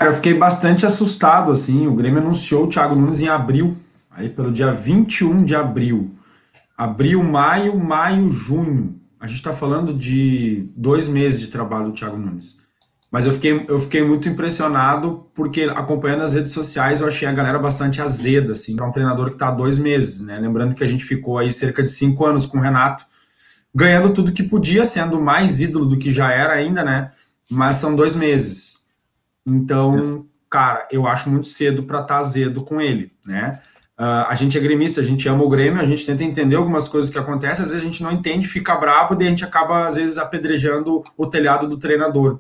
eu fiquei bastante assustado, assim, o Grêmio anunciou o Thiago Nunes em abril, aí pelo dia 21 de abril. Abril, maio, maio, junho. A gente está falando de dois meses de trabalho do Thiago Nunes. Mas eu fiquei, eu fiquei muito impressionado porque acompanhando as redes sociais eu achei a galera bastante azeda, assim, para um treinador que está há dois meses, né? Lembrando que a gente ficou aí cerca de cinco anos com o Renato, ganhando tudo que podia, sendo mais ídolo do que já era ainda, né? Mas são dois meses. Então, cara, eu acho muito cedo para estar tá azedo com ele, né? Uh, a gente é gremista, a gente ama o Grêmio, a gente tenta entender algumas coisas que acontecem, às vezes a gente não entende, fica bravo, e a gente acaba, às vezes, apedrejando o telhado do treinador.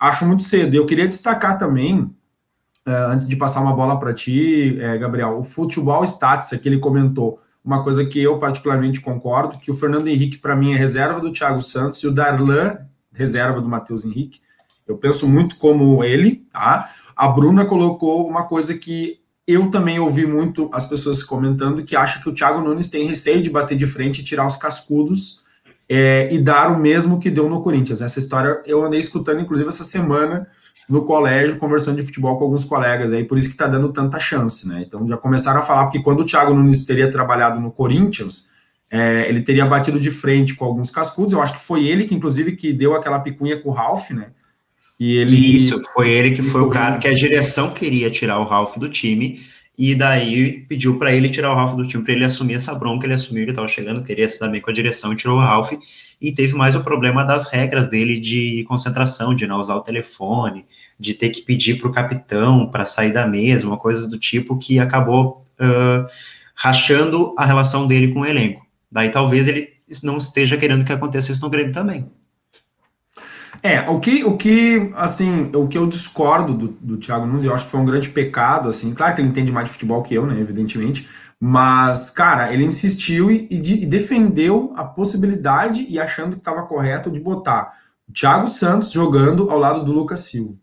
Acho muito cedo. Eu queria destacar também, uh, antes de passar uma bola para ti, eh, Gabriel, o Futebol Stats, que ele comentou, uma coisa que eu particularmente concordo, que o Fernando Henrique, para mim, é reserva do Thiago Santos, e o Darlan, reserva do Matheus Henrique. Eu penso muito como ele, tá? A Bruna colocou uma coisa que eu também ouvi muito as pessoas comentando que acham que o Thiago Nunes tem receio de bater de frente e tirar os cascudos é, e dar o mesmo que deu no Corinthians. Essa história eu andei escutando, inclusive, essa semana no colégio, conversando de futebol com alguns colegas, aí por isso que está dando tanta chance, né? Então já começaram a falar, porque quando o Thiago Nunes teria trabalhado no Corinthians, é, ele teria batido de frente com alguns cascudos. Eu acho que foi ele que, inclusive, que deu aquela picuinha com o Ralph, né? E ele... Isso, foi ele que foi o cara que a direção queria tirar o Ralph do time, e daí pediu para ele tirar o Ralph do time, para ele assumir essa bronca, ele assumiu, ele estava chegando, queria se dar bem com a direção, e tirou o Ralph, e teve mais o problema das regras dele de concentração, de não usar o telefone, de ter que pedir para o capitão para sair da mesma, coisas do tipo, que acabou uh, rachando a relação dele com o elenco. Daí talvez ele não esteja querendo que aconteça isso no Grêmio também. É, o que, o que, assim, o que eu discordo do, do Thiago Nunes, eu acho que foi um grande pecado, assim, claro que ele entende mais de futebol que eu, né, evidentemente, mas, cara, ele insistiu e, e, e defendeu a possibilidade e achando que estava correto de botar o Thiago Santos jogando ao lado do Lucas Silva.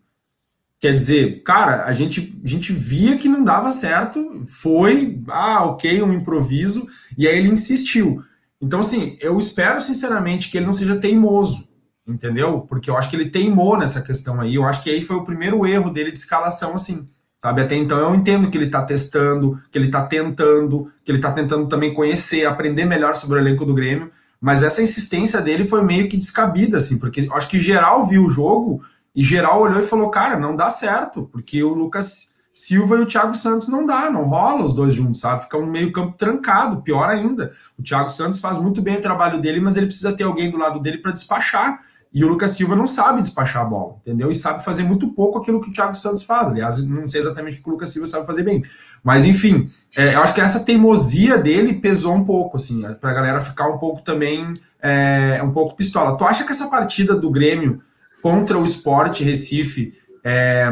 Quer dizer, cara, a gente, a gente via que não dava certo, foi, ah, ok, um improviso, e aí ele insistiu. Então, assim, eu espero sinceramente que ele não seja teimoso, entendeu? Porque eu acho que ele teimou nessa questão aí. Eu acho que aí foi o primeiro erro dele de escalação, assim. Sabe, até então eu entendo que ele tá testando, que ele tá tentando, que ele tá tentando também conhecer, aprender melhor sobre o elenco do Grêmio, mas essa insistência dele foi meio que descabida, assim, porque eu acho que geral viu o jogo e geral olhou e falou, cara, não dá certo, porque o Lucas Silva e o Thiago Santos não dá, não rola os dois juntos, sabe? Fica um meio campo trancado, pior ainda. O Thiago Santos faz muito bem o trabalho dele, mas ele precisa ter alguém do lado dele para despachar. E o Lucas Silva não sabe despachar a bola, entendeu? E sabe fazer muito pouco aquilo que o Thiago Santos faz. Aliás, não sei exatamente o que o Lucas Silva sabe fazer bem. Mas, enfim, é, eu acho que essa teimosia dele pesou um pouco, assim, pra galera ficar um pouco também, é, um pouco pistola. Tu acha que essa partida do Grêmio contra o Sport Recife, é,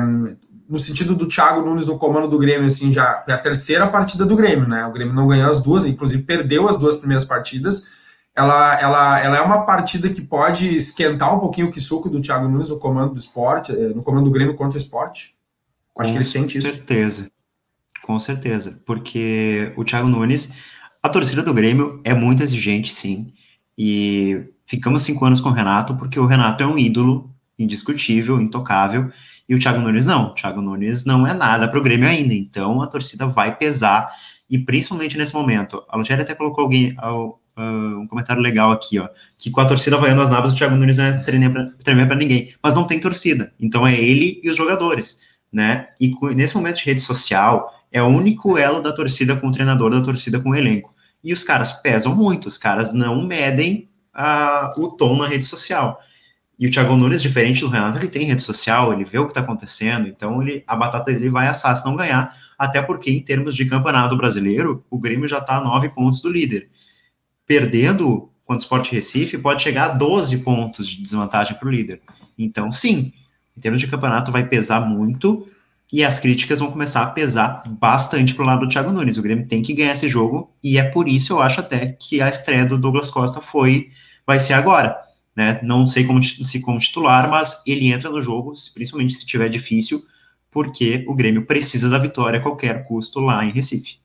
no sentido do Thiago Nunes no comando do Grêmio, assim, já é a terceira partida do Grêmio, né? O Grêmio não ganhou as duas, inclusive perdeu as duas primeiras partidas ela, ela, ela é uma partida que pode esquentar um pouquinho o que suco do Thiago Nunes no comando do esporte, eh, no comando do Grêmio contra o esporte. Acho que ele sente isso. Com certeza. Com certeza. Porque o Thiago Nunes, a torcida do Grêmio é muito exigente, sim. E ficamos cinco anos com o Renato, porque o Renato é um ídolo indiscutível, intocável. E o Thiago Nunes não. O Thiago Nunes não é nada para o Grêmio ainda. Então a torcida vai pesar. E principalmente nesse momento. A Lugéria até colocou alguém, uh, um comentário legal aqui, ó, que com a torcida vaiando as nabas, o Thiago Nunes não é tremer para ninguém, mas não tem torcida, então é ele e os jogadores, né, e nesse momento de rede social, é o único elo da torcida com o treinador, da torcida com o elenco, e os caras pesam muito, os caras não medem uh, o tom na rede social, E o Thiago Nunes, diferente do Renato, ele tem rede social, ele vê o que está acontecendo, então ele, a batata dele vai assar se não ganhar, até porque em termos de campeonato brasileiro, o Grêmio já está a nove pontos do líder. Perdendo contra o Sport Recife, pode chegar a 12 pontos de desvantagem para o líder. Então, sim, em termos de campeonato vai pesar muito, e as críticas vão começar a pesar bastante para o lado do Thiago Nunes. O Grêmio tem que ganhar esse jogo, e é por isso eu acho até que a estreia do Douglas Costa foi vai ser agora né? Não sei como se como titular, mas ele entra no jogo, principalmente se tiver difícil, porque o Grêmio precisa da vitória a qualquer custo lá em Recife.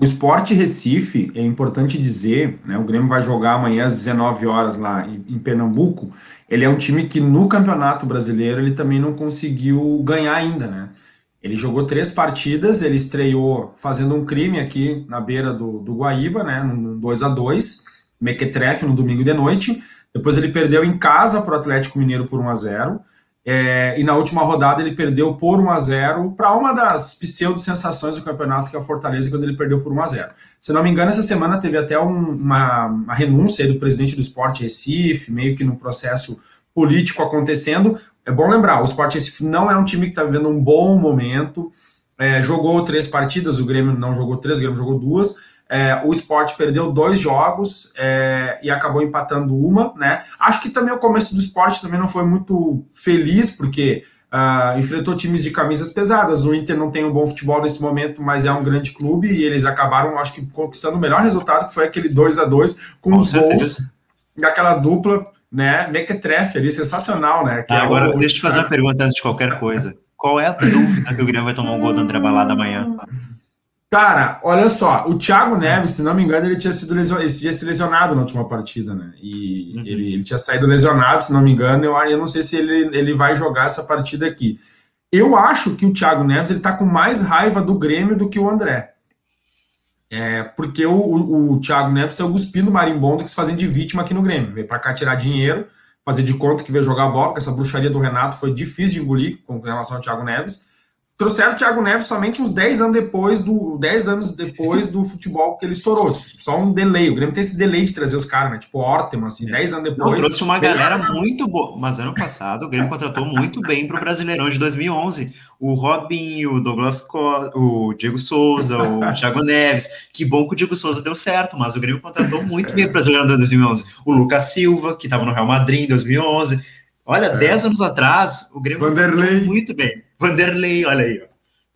O Esporte Recife, é importante dizer, né, o Grêmio vai jogar amanhã às 19 horas lá em, em, Pernambuco. Ele é um time que no Campeonato Brasileiro ele também não conseguiu ganhar ainda, né? Ele jogou três partidas, ele estreou fazendo um crime aqui na beira do, do Guaíba, né, num 2 a 2 Mequetrefe no domingo de noite. Depois ele perdeu em casa para o Atlético Mineiro por 1 a 0 é, e na última rodada ele perdeu por 1 a 0 para uma das pseudo-sensações do campeonato, que é a Fortaleza, quando ele perdeu por 1 a 0 Se não me engano, essa semana teve até um, uma, uma, renúncia do presidente do Esporte Recife, meio que no processo político acontecendo. É bom lembrar, o Esporte Recife não é um time que está vivendo um bom momento, é, jogou três partidas, o Grêmio não jogou três, o Grêmio jogou duas, é, o esporte perdeu dois jogos é, e acabou empatando uma, né? Acho que também o começo do esporte também não foi muito feliz, porque uh, enfrentou times de camisas pesadas. O Inter não tem um bom futebol nesse momento, mas é um grande clube e eles acabaram, acho que, conquistando o melhor resultado, que foi aquele 2 a 2 com, com os certeza. gols daquela dupla, né? Mequetrefe ali, sensacional, né? Ah, é agora, o... deixa eu te fazer uma pergunta antes de qualquer coisa. Qual é a dúvida que o Grêmio vai tomar um gol do André Balada amanhã? Cara, olha só, o Thiago Neves, se não me engano, ele tinha sido lesionado, ele tinha se lesionado na última partida, né? E uhum. ele, ele, tinha saído lesionado, se não me engano. Eu, eu não sei se ele, ele vai jogar essa partida aqui. Eu acho que o Thiago Neves ele tá com mais raiva do Grêmio do que o André. É, porque o, o, o Thiago Neves é o guspindo marimbondo que se fazem de vítima aqui no Grêmio. Veio para cá tirar dinheiro, fazer de conta que veio jogar bola, porque essa bruxaria do Renato foi difícil de engolir com relação ao Thiago Neves trouxeram o Thiago Neves somente uns 10 anos depois do 10 anos depois do futebol que ele estourou. Tipo, só um delay. O Grêmio tem esse delay de trazer os caras, né? Tipo, Orteman, assim, 10 anos depois. Não, trouxe uma galera muito boa. Mas ano passado o Grêmio contratou muito bem para o Brasileirão de 2011. O Robin, o Douglas Co o Diego Souza, o [LAUGHS] Thiago Neves. Que bom que o Diego Souza deu certo, mas o Grêmio contratou muito bem para o Brasileirão de 2011. O Lucas Silva, que estava no Real Madrid em 2011. Olha, é. 10 anos atrás, o Grêmio Vanderlei. muito bem. Vanderlei, olha aí, ó.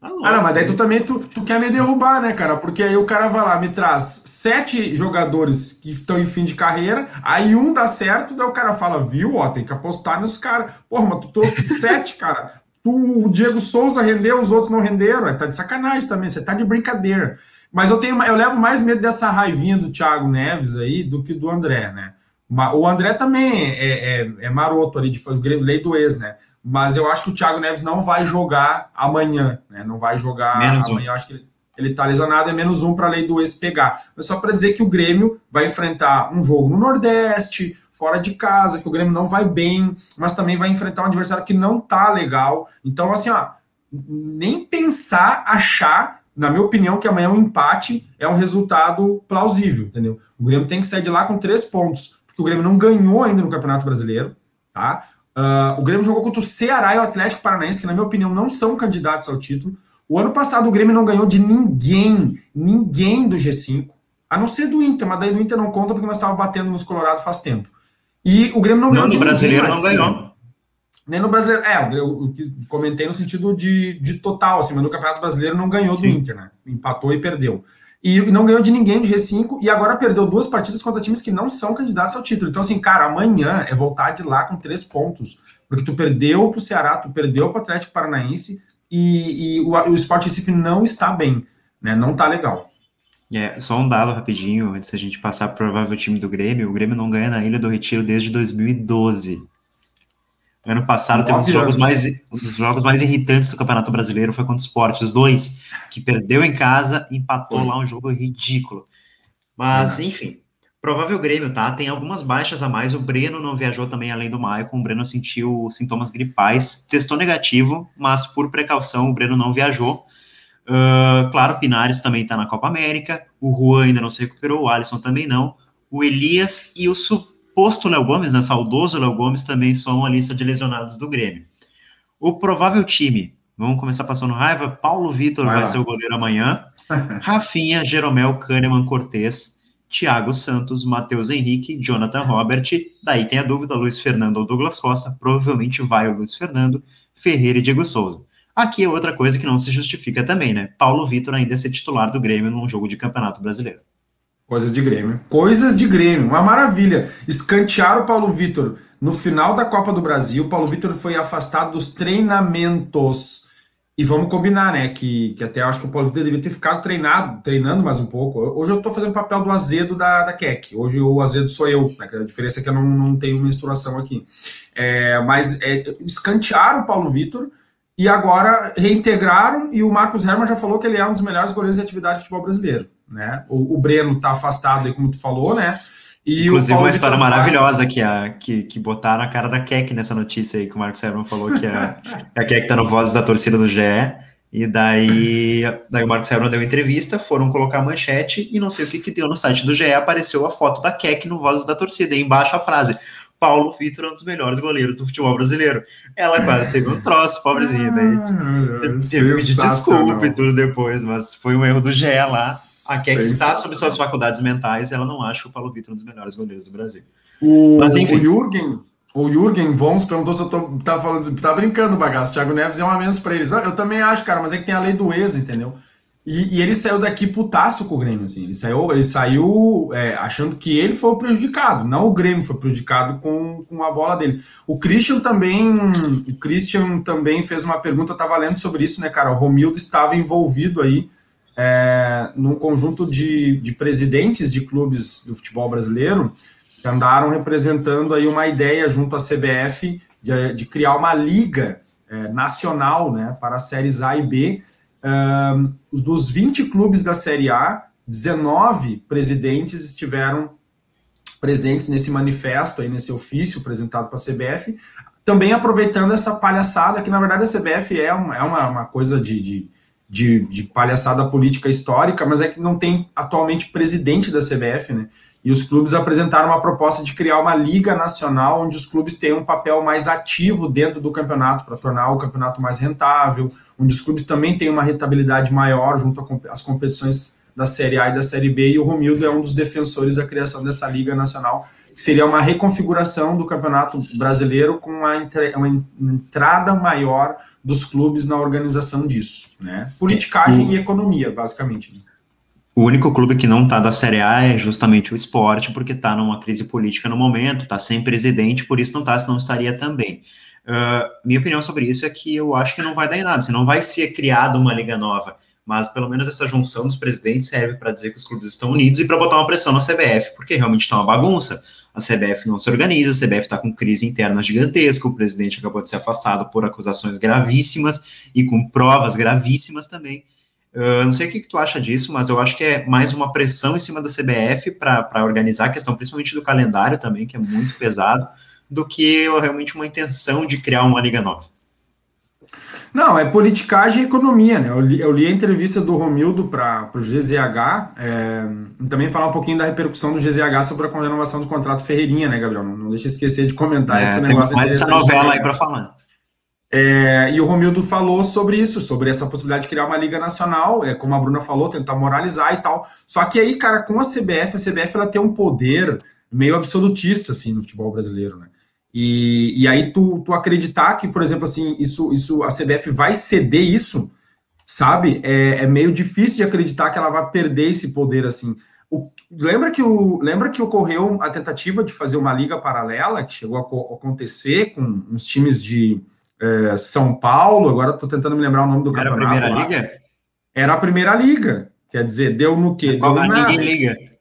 Tá ah, não, mas daí tu também tu, tu quer me derrubar, né, cara? Porque aí o cara vai lá, me traz sete jogadores que estão em fim de carreira, aí um dá certo, daí o cara fala, viu, ó, tem que apostar nos caras. Porra, mas tu trouxe [LAUGHS] sete, cara. Tu, o Diego Souza rendeu, os outros não renderam. É, tá de sacanagem também, você tá de brincadeira. Mas eu tenho, eu levo mais medo dessa raivinha do Thiago Neves aí do que do André, né? O André também é, é, é maroto ali, de lei do ex, né? Mas eu acho que o Thiago Neves não vai jogar amanhã, né? Não vai jogar menos amanhã. Um. Eu acho que ele, ele tá lesionado, é menos um para a lei do ex pegar. Mas só para dizer que o Grêmio vai enfrentar um jogo no Nordeste, fora de casa, que o Grêmio não vai bem, mas também vai enfrentar um adversário que não tá legal. Então, assim, ó, nem pensar, achar na minha opinião, que amanhã um empate é um resultado plausível, entendeu? O Grêmio tem que sair de lá com três pontos o Grêmio não ganhou ainda no Campeonato Brasileiro, tá? Uh, o Grêmio jogou contra o Ceará e o Atlético Paranaense, que, na minha opinião, não são candidatos ao título. O ano passado o Grêmio não ganhou de ninguém, ninguém do G5, a não ser do Inter, mas daí do Inter não conta porque nós estávamos batendo nos Colorado faz tempo. E o Grêmio não ganhou. Não, no brasileiro não ganhou. Nem no brasileiro. É, eu, eu, comentei no sentido de, de total, assim, mas no Campeonato Brasileiro não ganhou Sim. do Inter, né? Empatou e perdeu e não ganhou de ninguém do G5 e agora perdeu duas partidas contra times que não são candidatos ao título. Então, assim, cara, amanhã é voltar de lá com três pontos, porque tu perdeu pro Ceará, tu perdeu pro Atlético Paranaense e, e o, o Sport Recife não está bem, né? Não tá legal. É, só um dado rapidinho, antes da gente passar pro provável time do Grêmio. O Grêmio não ganha na Ilha do Retiro desde 2012. Ano passado teve um dos jogos, mais, um dos jogos mais irritantes do Campeonato Brasileiro foi contra o Sport, os dois, que perdeu em casa e empatou foi. lá um jogo ridículo. Mas, é. enfim, provável Grêmio, tá? Tem algumas baixas a mais. O Breno não viajou também além do Maicon. O Breno sentiu sintomas gripais, testou negativo, mas por precaução o Breno não viajou. Uh, claro, o Pinares também tá na Copa América. O Juan ainda não se recuperou, o Alisson também não. O Elias e o Su posto Léo Gomes, né, saudoso Léo Gomes, também soma a lista de lesionados do Grêmio. O provável time, vamos começar passando raiva, Paulo Vitor vai, vai ser o goleiro amanhã, [LAUGHS] Rafinha, Jeromel, Kahneman, Cortez, Thiago Santos, Matheus Henrique, Jonathan Robert, daí tem a dúvida, Luiz Fernando ou Douglas Costa, provavelmente vai o Luiz Fernando, Ferreira e Diego Souza. Aqui é outra coisa que não se justifica também, né? Paulo Vitor ainda é ser titular do Grêmio num jogo de campeonato brasileiro. Coisas de Grêmio. Coisas de Grêmio, uma maravilha. Escantear o Paulo Vitor no final da Copa do Brasil. Paulo Vitor foi afastado dos treinamentos. E vamos combinar, né? Que, que até acho que o Paulo Vitor devia ter ficado treinado, treinando mais um pouco. Hoje eu estou fazendo o papel do azedo da, da Keck. Hoje o azedo sou eu. Né? A diferença é que eu não, não tenho menstruação aqui. É, mas é, escantearam o Paulo Vitor e agora reintegraram. E o Marcos Herman já falou que ele é um dos melhores goleiros de atividade de futebol brasileiro né? O, o Breno tá afastado aí, como tu falou, né? E Inclusive, uma história maravilhosa que, a, que, que botaram a cara da Keck nessa notícia aí, que o Marcos Herman falou que a, a Keck tá no voz da torcida do GE, e daí, daí o Marcos Herman deu entrevista, foram colocar manchete, e não sei o que que deu no site do GE, apareceu a foto da Keck no voz da torcida, e embaixo a frase, Paulo Vitor é um dos melhores goleiros do futebol brasileiro. Ela quase teve um troço, pobrezinha, daí ah, teve que pedir desculpa e tudo depois, mas foi um erro do GE lá, a Keck está sobre suas faculdades mentais, ela não acha o Paulo Vitor um dos melhores goleiros do Brasil. O, Mas, enfim. o Jürgen, o Jürgen Vons perguntou se eu tô, tá falando, tá brincando, bagaço. Thiago Neves é um a menos para eles. Eu também acho, cara, mas é que tem a lei do ex, entendeu? E, e ele saiu daqui putaço com o Grêmio, assim. Ele saiu, ele saiu é, achando que ele foi o prejudicado, não o Grêmio foi prejudicado com, com a bola dele. O Christian também, o Christian também fez uma pergunta, eu tava lendo sobre isso, né, cara? O Romildo estava envolvido aí é, num conjunto de, de presidentes de clubes do futebol brasileiro que andaram representando aí uma ideia junto à CBF de, de criar uma liga é, nacional né, para séries A e B. Dos 20 clubes da Série A, 19 presidentes estiveram presentes nesse manifesto, aí, nesse ofício apresentado para a CBF, também aproveitando essa palhaçada, que na verdade a CBF é uma, é uma, uma coisa de, de de, de, palhaçada política histórica, mas é que não tem atualmente presidente da CBF, né? E os clubes apresentaram uma proposta de criar uma liga nacional onde os clubes tenham um papel mais ativo dentro do campeonato para tornar o campeonato mais rentável, onde os clubes também tenham uma rentabilidade maior junto às competições da Série A e da Série B, e o Romildo é um dos defensores da criação dessa liga nacional, que seria uma reconfiguração do campeonato brasileiro com uma, entrada maior dos clubes na organização disso, né? Politicagem o... e economia, basicamente. Né? O único clube que não está da Série A é justamente o esporte, porque está numa crise política no momento, está sem presidente, por isso não está, senão estaria também. Uh, minha opinião sobre isso é que eu acho que não vai dar em nada, se não vai ser criada uma liga nova, mas pelo menos essa junção dos presidentes serve para dizer que os clubes estão unidos e para botar uma pressão na CBF, porque realmente está uma bagunça a CBF não se organiza, a CBF está com crise interna gigantesca, o presidente acabou de ser afastado por acusações gravíssimas e com provas gravíssimas também. Uh, não sei o que, que, tu acha disso, mas eu acho que é mais uma pressão em cima da CBF para organizar a questão, principalmente do calendário também, que é muito pesado, do que realmente uma intenção de criar uma liga nova. Não, é politicagem e economia, né? Eu li, eu li a entrevista do Romildo para o GZH, é, e também falar um pouquinho da repercussão do GZH sobre a renovação do contrato Ferreirinha, né, Gabriel? Não, não deixa esquecer de comentar. É, tem mais essa novela aí para falar. É, e o Romildo falou sobre isso, sobre essa possibilidade de criar uma liga nacional, é, como a Bruna falou, tentar moralizar e tal. Só que aí, cara, com a CBF, a CBF ela tem um poder meio absolutista, assim, no futebol brasileiro, né? E, e aí tu, tu acreditar que, por exemplo, assim, isso, isso a CBF vai ceder isso, sabe? É, é meio difícil de acreditar que ela vai perder esse poder assim. O, lembra, que o, lembra que ocorreu a tentativa de fazer uma liga paralela, que chegou a, a acontecer com uns times de é, São Paulo, agora estou tentando me lembrar o nome do Era campeonato. Era a primeira lá. liga? Era a primeira liga. Quer dizer, deu no quê? Deu ninguém liga. [LAUGHS]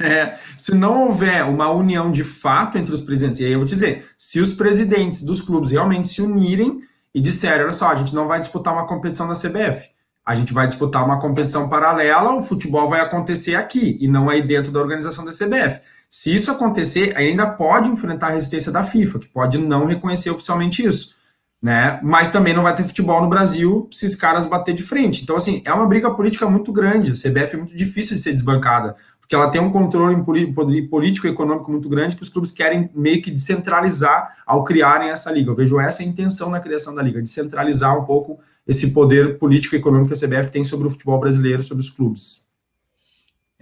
É, se não houver uma união de fato entre os presidentes, e aí eu vou te dizer, se os presidentes dos clubes realmente se unirem e disserem, olha só, a gente não vai disputar uma competição da CBF, a gente vai disputar uma competição paralela, o futebol vai acontecer aqui, e não aí dentro da organização da CBF. Se isso acontecer, ainda pode enfrentar a resistência da FIFA, que pode não reconhecer oficialmente isso. Né? Mas também não vai ter futebol no Brasil se esses caras bater de frente. Então, assim, é uma briga política muito grande. A CBF é muito difícil de ser desbancada porque ela tem um controle político e econômico muito grande que os clubes querem meio que descentralizar ao criarem essa liga. Eu vejo essa intenção na criação da liga, descentralizar um pouco esse poder político e econômico que a CBF tem sobre o futebol brasileiro, sobre os clubes.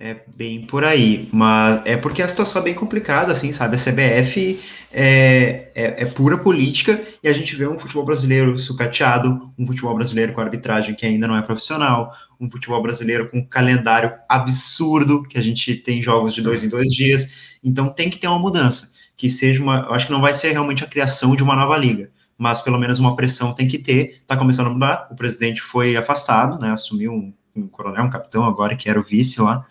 É bem por aí, mas é porque a situação é bem complicada, assim, sabe? A CBF é, é, é, pura política e a gente vê um futebol brasileiro sucateado, um futebol brasileiro com arbitragem que ainda não é profissional, um futebol brasileiro com um calendário absurdo, que a gente tem jogos de dois em dois dias, então tem que ter uma mudança, que seja uma, eu acho que não vai ser realmente a criação de uma nova liga, mas pelo menos uma pressão tem que ter, tá começando a mudar, o presidente foi afastado, né, assumiu um um coronel, um capitão agora, que era o vice lá,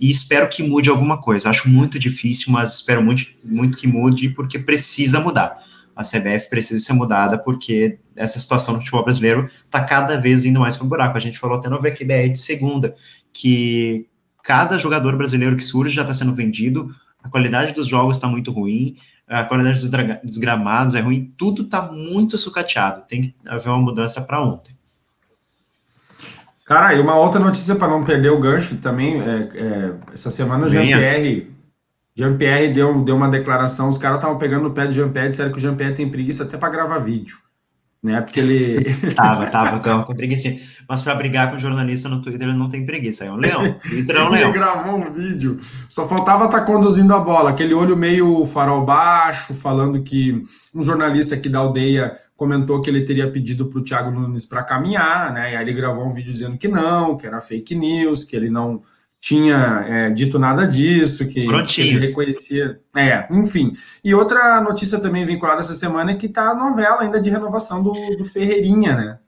e espero que mude alguma coisa. Acho muito difícil, mas espero muito, muito que mude, porque precisa mudar. A CBF precisa ser mudada, porque essa situação no futebol brasileiro está cada vez indo mais para o buraco. A gente falou até no VQBR de segunda, que cada jogador brasileiro que surge já está sendo vendido, a qualidade dos jogos está muito ruim, a qualidade dos, dos, gramados é ruim, tudo está muito sucateado. Tem que haver uma mudança para ontem. Cara, e uma outra notícia para não perder o gancho também, é, é, essa semana o Jean-Pierre Jean-Pierre deu, deu uma declaração, os caras estavam pegando no pé do Jean-Pierre, disseram que o Jean-Pierre tem preguiça até para gravar vídeo, né, porque ele... [LAUGHS] tava, tava, tava com preguiça, mas para brigar com jornalista no Twitter ele não tem preguiça, é um leão, [LAUGHS] Twitter é um leão. ele gravou um vídeo, só faltava estar tá conduzindo a bola, aquele olho meio farol baixo, falando que um jornalista aqui da aldeia comentou que ele teria pedido para o Thiago Nunes para caminhar, né? E aí ele gravou um vídeo dizendo que não, que era fake news, que ele não tinha é, dito nada disso, que, que, ele reconhecia. É, enfim. E outra notícia também vinculada essa semana é que tá a novela ainda de renovação do, do Ferreirinha, né?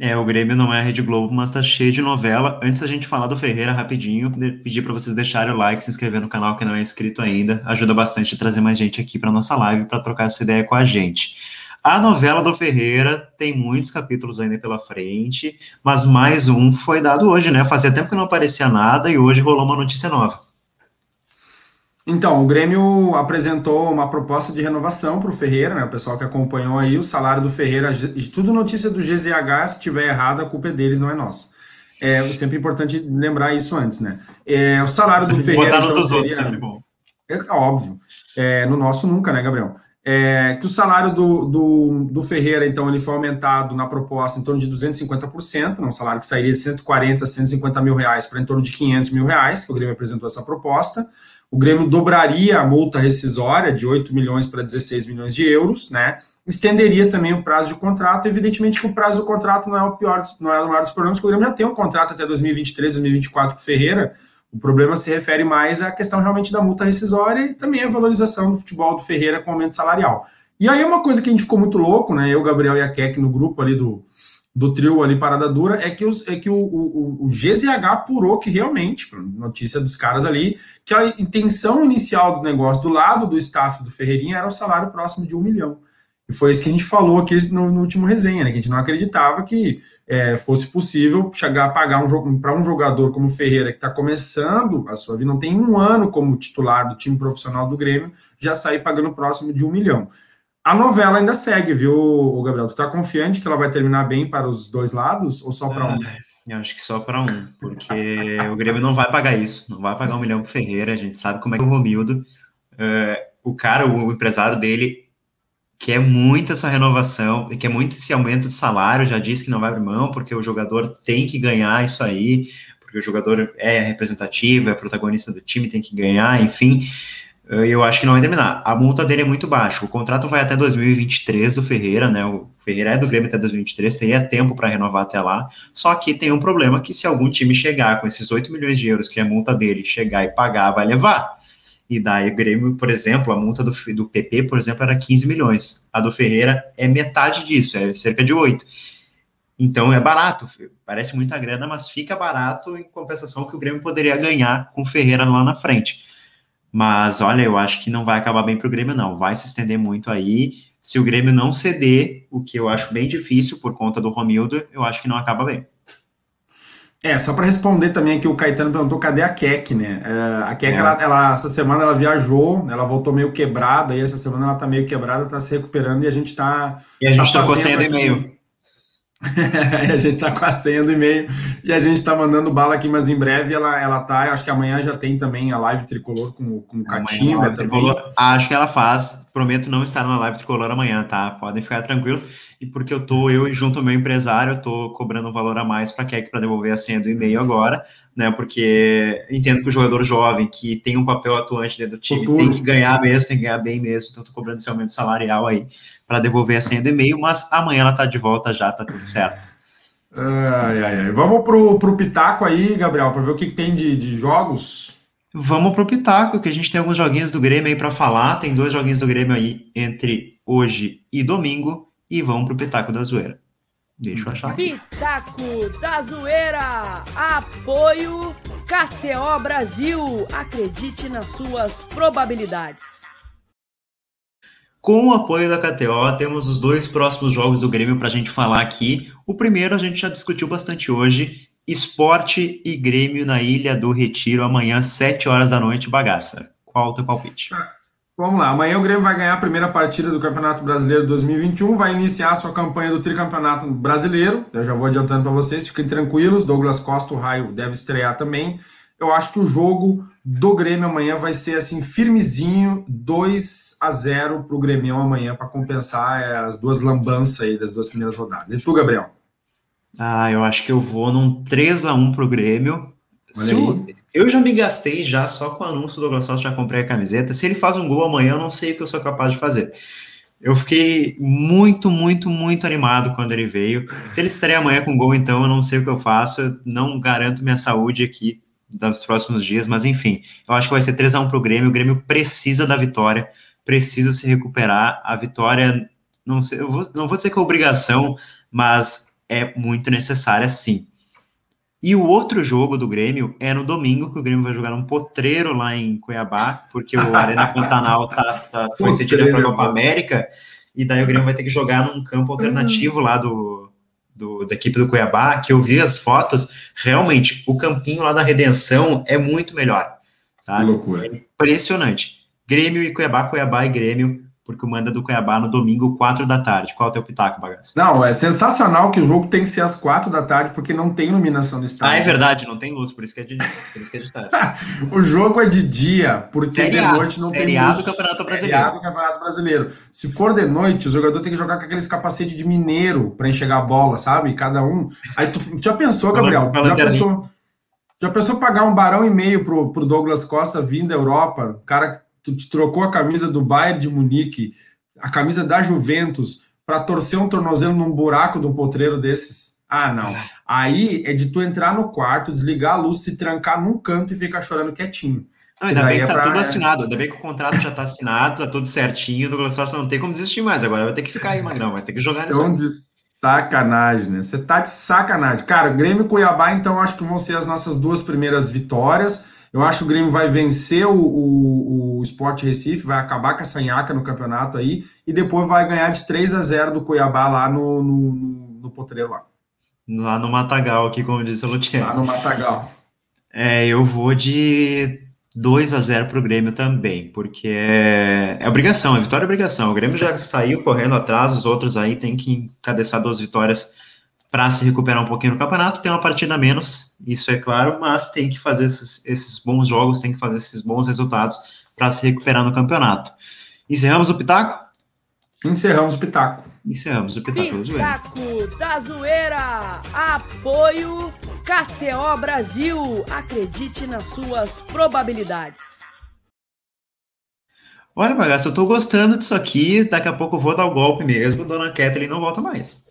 É, o Grêmio não é a Rede Globo, mas tá cheio de novela. Antes da gente falar do Ferreira, rapidinho, pedir para vocês deixarem o like, se inscrever no canal que não é inscrito ainda. Ajuda bastante a trazer mais gente aqui para nossa live para trocar essa ideia com a gente. A novela do Ferreira tem muitos capítulos ainda pela frente, mas mais um foi dado hoje, né? Fazia tempo que não aparecia nada e hoje rolou uma notícia nova. Então, o Grêmio apresentou uma proposta de renovação para o Ferreira, né? O pessoal que acompanhou aí, o salário do Ferreira, tudo notícia do GZH, se tiver errado, a culpa é deles, não é nossa. É sempre importante lembrar isso antes, né? É, o salário do Ferreira. Botar no então, dos seria, outros, sempre bom. É óbvio. É, no nosso nunca, né, Gabriel? É, que o salário do, do, do, Ferreira, então, ele foi aumentado na proposta em torno de 250%, né, um salário que sairia de 140 a 150 mil reais para em torno de 500 mil reais, que o Grêmio apresentou essa proposta. O Grêmio dobraria a multa rescisória de 8 milhões para 16 milhões de euros, né? Estenderia também o prazo de contrato. Evidentemente que o prazo do contrato não é o pior, não é o maior dos problemas, porque o Grêmio já tem um contrato até 2023, 2024 com o Ferreira, o problema se refere mais à questão realmente da multa rescisória e também a valorização do futebol do Ferreira com aumento salarial. E aí uma coisa que a gente ficou muito louco, né? Eu, Gabriel e a Keck no grupo ali do, do trio ali Parada Dura, é que, os, é que o, o, o GZH apurou que realmente, notícia dos caras ali, que a intenção inicial do negócio do lado do staff do Ferreirinha era o salário próximo de um milhão. E foi isso que a gente falou aqui no, no último resenha, né? Que a gente não acreditava que é, fosse possível chegar a pagar um para um jogador como o Ferreira, que está começando a sua vida, não tem um ano como titular do time profissional do Grêmio, já sair pagando próximo de um milhão. A novela ainda segue, viu, Gabriel? Tu tá confiante que ela vai terminar bem para os dois lados ou só para um? Eu acho que só para um, porque o Grêmio não vai pagar isso, não vai pagar um milhão para Ferreira, a gente sabe como é que é o Romildo, é, o cara, o empresário dele, quer muito essa renovação, quer muito esse aumento de salário, já disse que não vai abrir mão, porque o jogador tem que ganhar isso aí, porque o jogador é representativo, é protagonista do time, tem que ganhar, enfim. Eu acho que não vai terminar. A multa dele é muito baixa. O contrato vai até 2023 do Ferreira, né? O Ferreira é do Grêmio até 2023, teria tempo para renovar até lá. Só que tem um problema que se algum time chegar com esses 8 milhões de euros que é a multa dele, chegar e pagar, vai levar. E daí o Grêmio, por exemplo, a multa do, do PP, por exemplo, era 15 milhões. A do Ferreira é metade disso, é cerca de 8. Então é barato, parece muita grana, mas fica barato em compensação que o Grêmio poderia ganhar com o Ferreira lá na frente. Mas olha, eu acho que não vai acabar bem para o Grêmio, não. Vai se estender muito aí. Se o Grêmio não ceder, o que eu acho bem difícil por conta do Romildo, eu acho que não acaba bem. É, só para responder também aqui, o Caetano perguntou cadê a Keck, né? É, a Keck, é. ela, ela, essa semana ela viajou, ela voltou meio quebrada, e essa semana ela tá meio quebrada, tá se recuperando e a gente tá. E a gente tá trocou senha do e-mail. [LAUGHS] a gente tá com a senha do e-mail e a gente tá mandando bala aqui, mas em breve ela, ela tá. Acho que amanhã já tem também a live tricolor com, com o Catimba também. Acho que ela faz. Prometo não estar na live tricolor amanhã, tá? Podem ficar tranquilos. E porque eu tô, eu junto ao meu empresário, eu tô cobrando um valor a mais para Keck para devolver a senha do e-mail agora, né? Porque entendo que o jogador jovem que tem um papel atuante dentro do time Futuro. tem que ganhar mesmo, tem que ganhar bem mesmo. Então, tô cobrando esse aumento salarial aí para devolver a senha do e-mail, mas amanhã ela tá de volta já, tá tudo certo. Ai, ai, ai. Vamos pro, pro Pitaco aí, Gabriel, para ver o que, que tem de, de jogos. Vamos pro Pitaco, que a gente tem alguns joguinhos do Grêmio aí para falar. Tem dois joguinhos do Grêmio aí entre hoje e domingo. E vamos pro Pitaco da Zoeira. Deixa eu achar. Pitaco da Zoeira. Apoio KTO Brasil. Acredite nas suas probabilidades. Com o apoio da KTO, temos os dois próximos jogos do Grêmio para a gente falar aqui. O primeiro a gente já discutiu bastante hoje: Esporte e Grêmio na Ilha do Retiro, amanhã, 7 horas da noite, bagaça. Qual o teu palpite? Vamos lá, amanhã o Grêmio vai ganhar a primeira partida do Campeonato Brasileiro 2021, vai iniciar sua campanha do tricampeonato brasileiro. Eu já vou adiantando para vocês, fiquem tranquilos. Douglas Costa, o Raio, deve estrear também. Eu acho que o jogo do Grêmio amanhã vai ser assim firmezinho, 2 a 0 para o Grêmio amanhã para compensar é, as duas lambanças aí das duas primeiras rodadas. E tu, Gabriel? Ah, eu acho que eu vou num 3 a 1 pro Grêmio. Eu, eu, já me gastei já só com o anúncio do Douglas Costa, já comprei a camiseta. Se ele faz um gol amanhã, eu não sei o que eu sou capaz de fazer. Eu fiquei muito, muito, muito animado quando ele veio. Se ele estreia amanhã com gol, então eu não sei o que eu faço. Eu não garanto minha saúde aqui dos próximos dias, mas enfim, eu acho que vai ser 3 a 1 para o Grêmio. O Grêmio precisa da vitória, precisa se recuperar. A vitória, não sei, eu vou, não vou dizer que é obrigação, mas é muito necessária sim. E o outro jogo do Grêmio é no domingo, que o Grêmio vai jogar um potreiro lá em Cuiabá, porque o Arena Pantanal tá, tá, foi cedido para a Copa América, e daí o Grêmio vai ter que jogar num campo alternativo lá do, do, da equipe do Cuiabá, que eu vi as fotos, realmente, o campinho lá da Redenção é muito melhor, sabe? Que loucura. É impressionante. Grêmio e Cuiabá, Cuiabá e Grêmio, porque o manda do Cuiabá no domingo, 4 da tarde. Qual é o teu pitaco, bagaço? Não, é sensacional que o jogo tem que ser às 4 da tarde, porque não tem iluminação no estádio. Ah, é verdade, não tem luz, por isso que é de, por isso que é de tarde. [LAUGHS] o jogo é de dia, porque série de noite não série tem luz. do Campeonato Brasileiro. Série do Campeonato Brasileiro. Se for de noite, o jogador tem que jogar com aqueles capacetes de mineiro para enxergar a bola, sabe? Cada um. Aí tu já pensou, Gabriel? já pensou? Já pensou pagar um barão e meio pro, pro Douglas Costa vindo da Europa? Cara que tu te trocou a camisa do Bayern de Munique a camisa da Juventus para torcer um tornozelo num buraco de um potreiro desses. Ah, não. Ah. Aí é de tu entrar no quarto, desligar a luz, se trancar num canto e ficar chorando quietinho. Não, ainda bem que tá é pra... tudo assinado, ainda bem que o contrato já tá assinado, tá tudo certinho, o Douglas Costa não tem como desistir mais, agora vai ter que ficar aí, Magrão, vai ter que jogar nisso. Então, de sacanagem, né? Você tá de sacanagem. Cara, Grêmio e Cuiabá, então, acho que vão ser as nossas duas primeiras vitórias. Eu acho que o Grêmio vai vencer o, o, o Sport Recife, vai acabar com essa nhaca no campeonato aí, e depois vai ganhar de 3 a 0 do Cuiabá lá no, no, no, no Potreiro lá. Lá no Matagal, aqui, como disse o Lutier. Lá no Matagal. É, eu vou de 2 a 0 para o Grêmio também, porque é, é obrigação, é vitória é obrigação. O Grêmio já saiu correndo atrás, os outros aí tem que encabeçar duas vitórias para se recuperar um pouquinho no campeonato. Tem uma partida a menos, isso é claro, mas tem que fazer esses, esses bons jogos, tem que fazer esses bons resultados para se recuperar no campeonato. Encerramos o Pitaco? Encerramos o Pitaco. Encerramos o Pitaco, Pitaco da Zoeira. Pitaco da Zoeira. Apoio KTO Brasil. Acredite nas suas probabilidades. Olha, bagaço, eu tô gostando disso aqui. Daqui a pouco eu vou dar o golpe mesmo. Dona Kathleen não volta mais.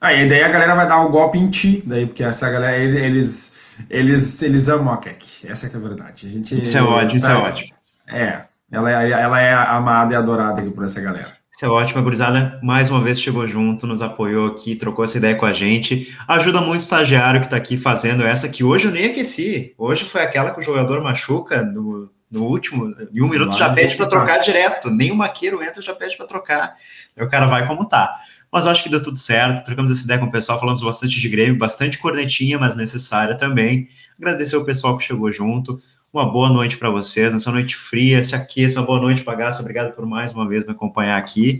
Aí daí a galera vai dar o um golpe em ti, daí, porque essa galera, eles, eles, eles amam a Keck. Essa que é a verdade. A gente, isso é ótimo, isso é ótimo. É, ela é, ela é amada e adorada aqui por essa galera. Isso é ótimo, a gurizada mais uma vez chegou junto, nos apoiou aqui, trocou essa ideia com a gente. Ajuda muito o estagiário que está aqui fazendo essa, que hoje eu nem aqueci. Hoje foi aquela que o jogador machuca no, no último, em um minuto já pede para trocar direto. Nem o maqueiro entra, já pede para trocar. Aí o cara vai como tá. Mas acho que deu tudo certo. Trocamos essa ideia com o pessoal, falamos bastante de Grêmio, bastante cornetinha, mas necessária também. Agradecer o pessoal que chegou junto. Uma boa noite para vocês, nessa noite fria. Se aqueça, boa noite, Bagaça. Obrigado por mais uma vez me acompanhar aqui.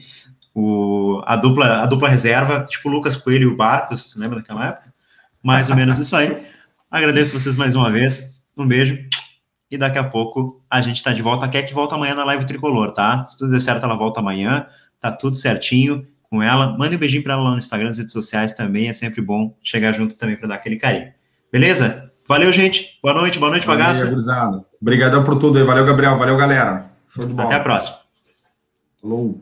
o, a, dupla, a dupla reserva, tipo Lucas Coelho e o Barcos, lembra daquela época? Mais ou menos isso aí. Agradeço vocês mais uma vez. Um beijo. E daqui a pouco a gente tá de volta. Quer que volta amanhã na live tricolor, tá? Se tudo der certo, ela volta amanhã. Tá tudo certinho com ela. Mande um beijinho para ela lá no Instagram, nas redes sociais também. É sempre bom chegar junto também para dar aquele carinho. Beleza? Valeu, gente. Boa noite, boa noite, Bagaça. Obrigadão por tudo aí. Valeu, Gabriel. Valeu, galera. Show de bola. Até a próxima. Falou.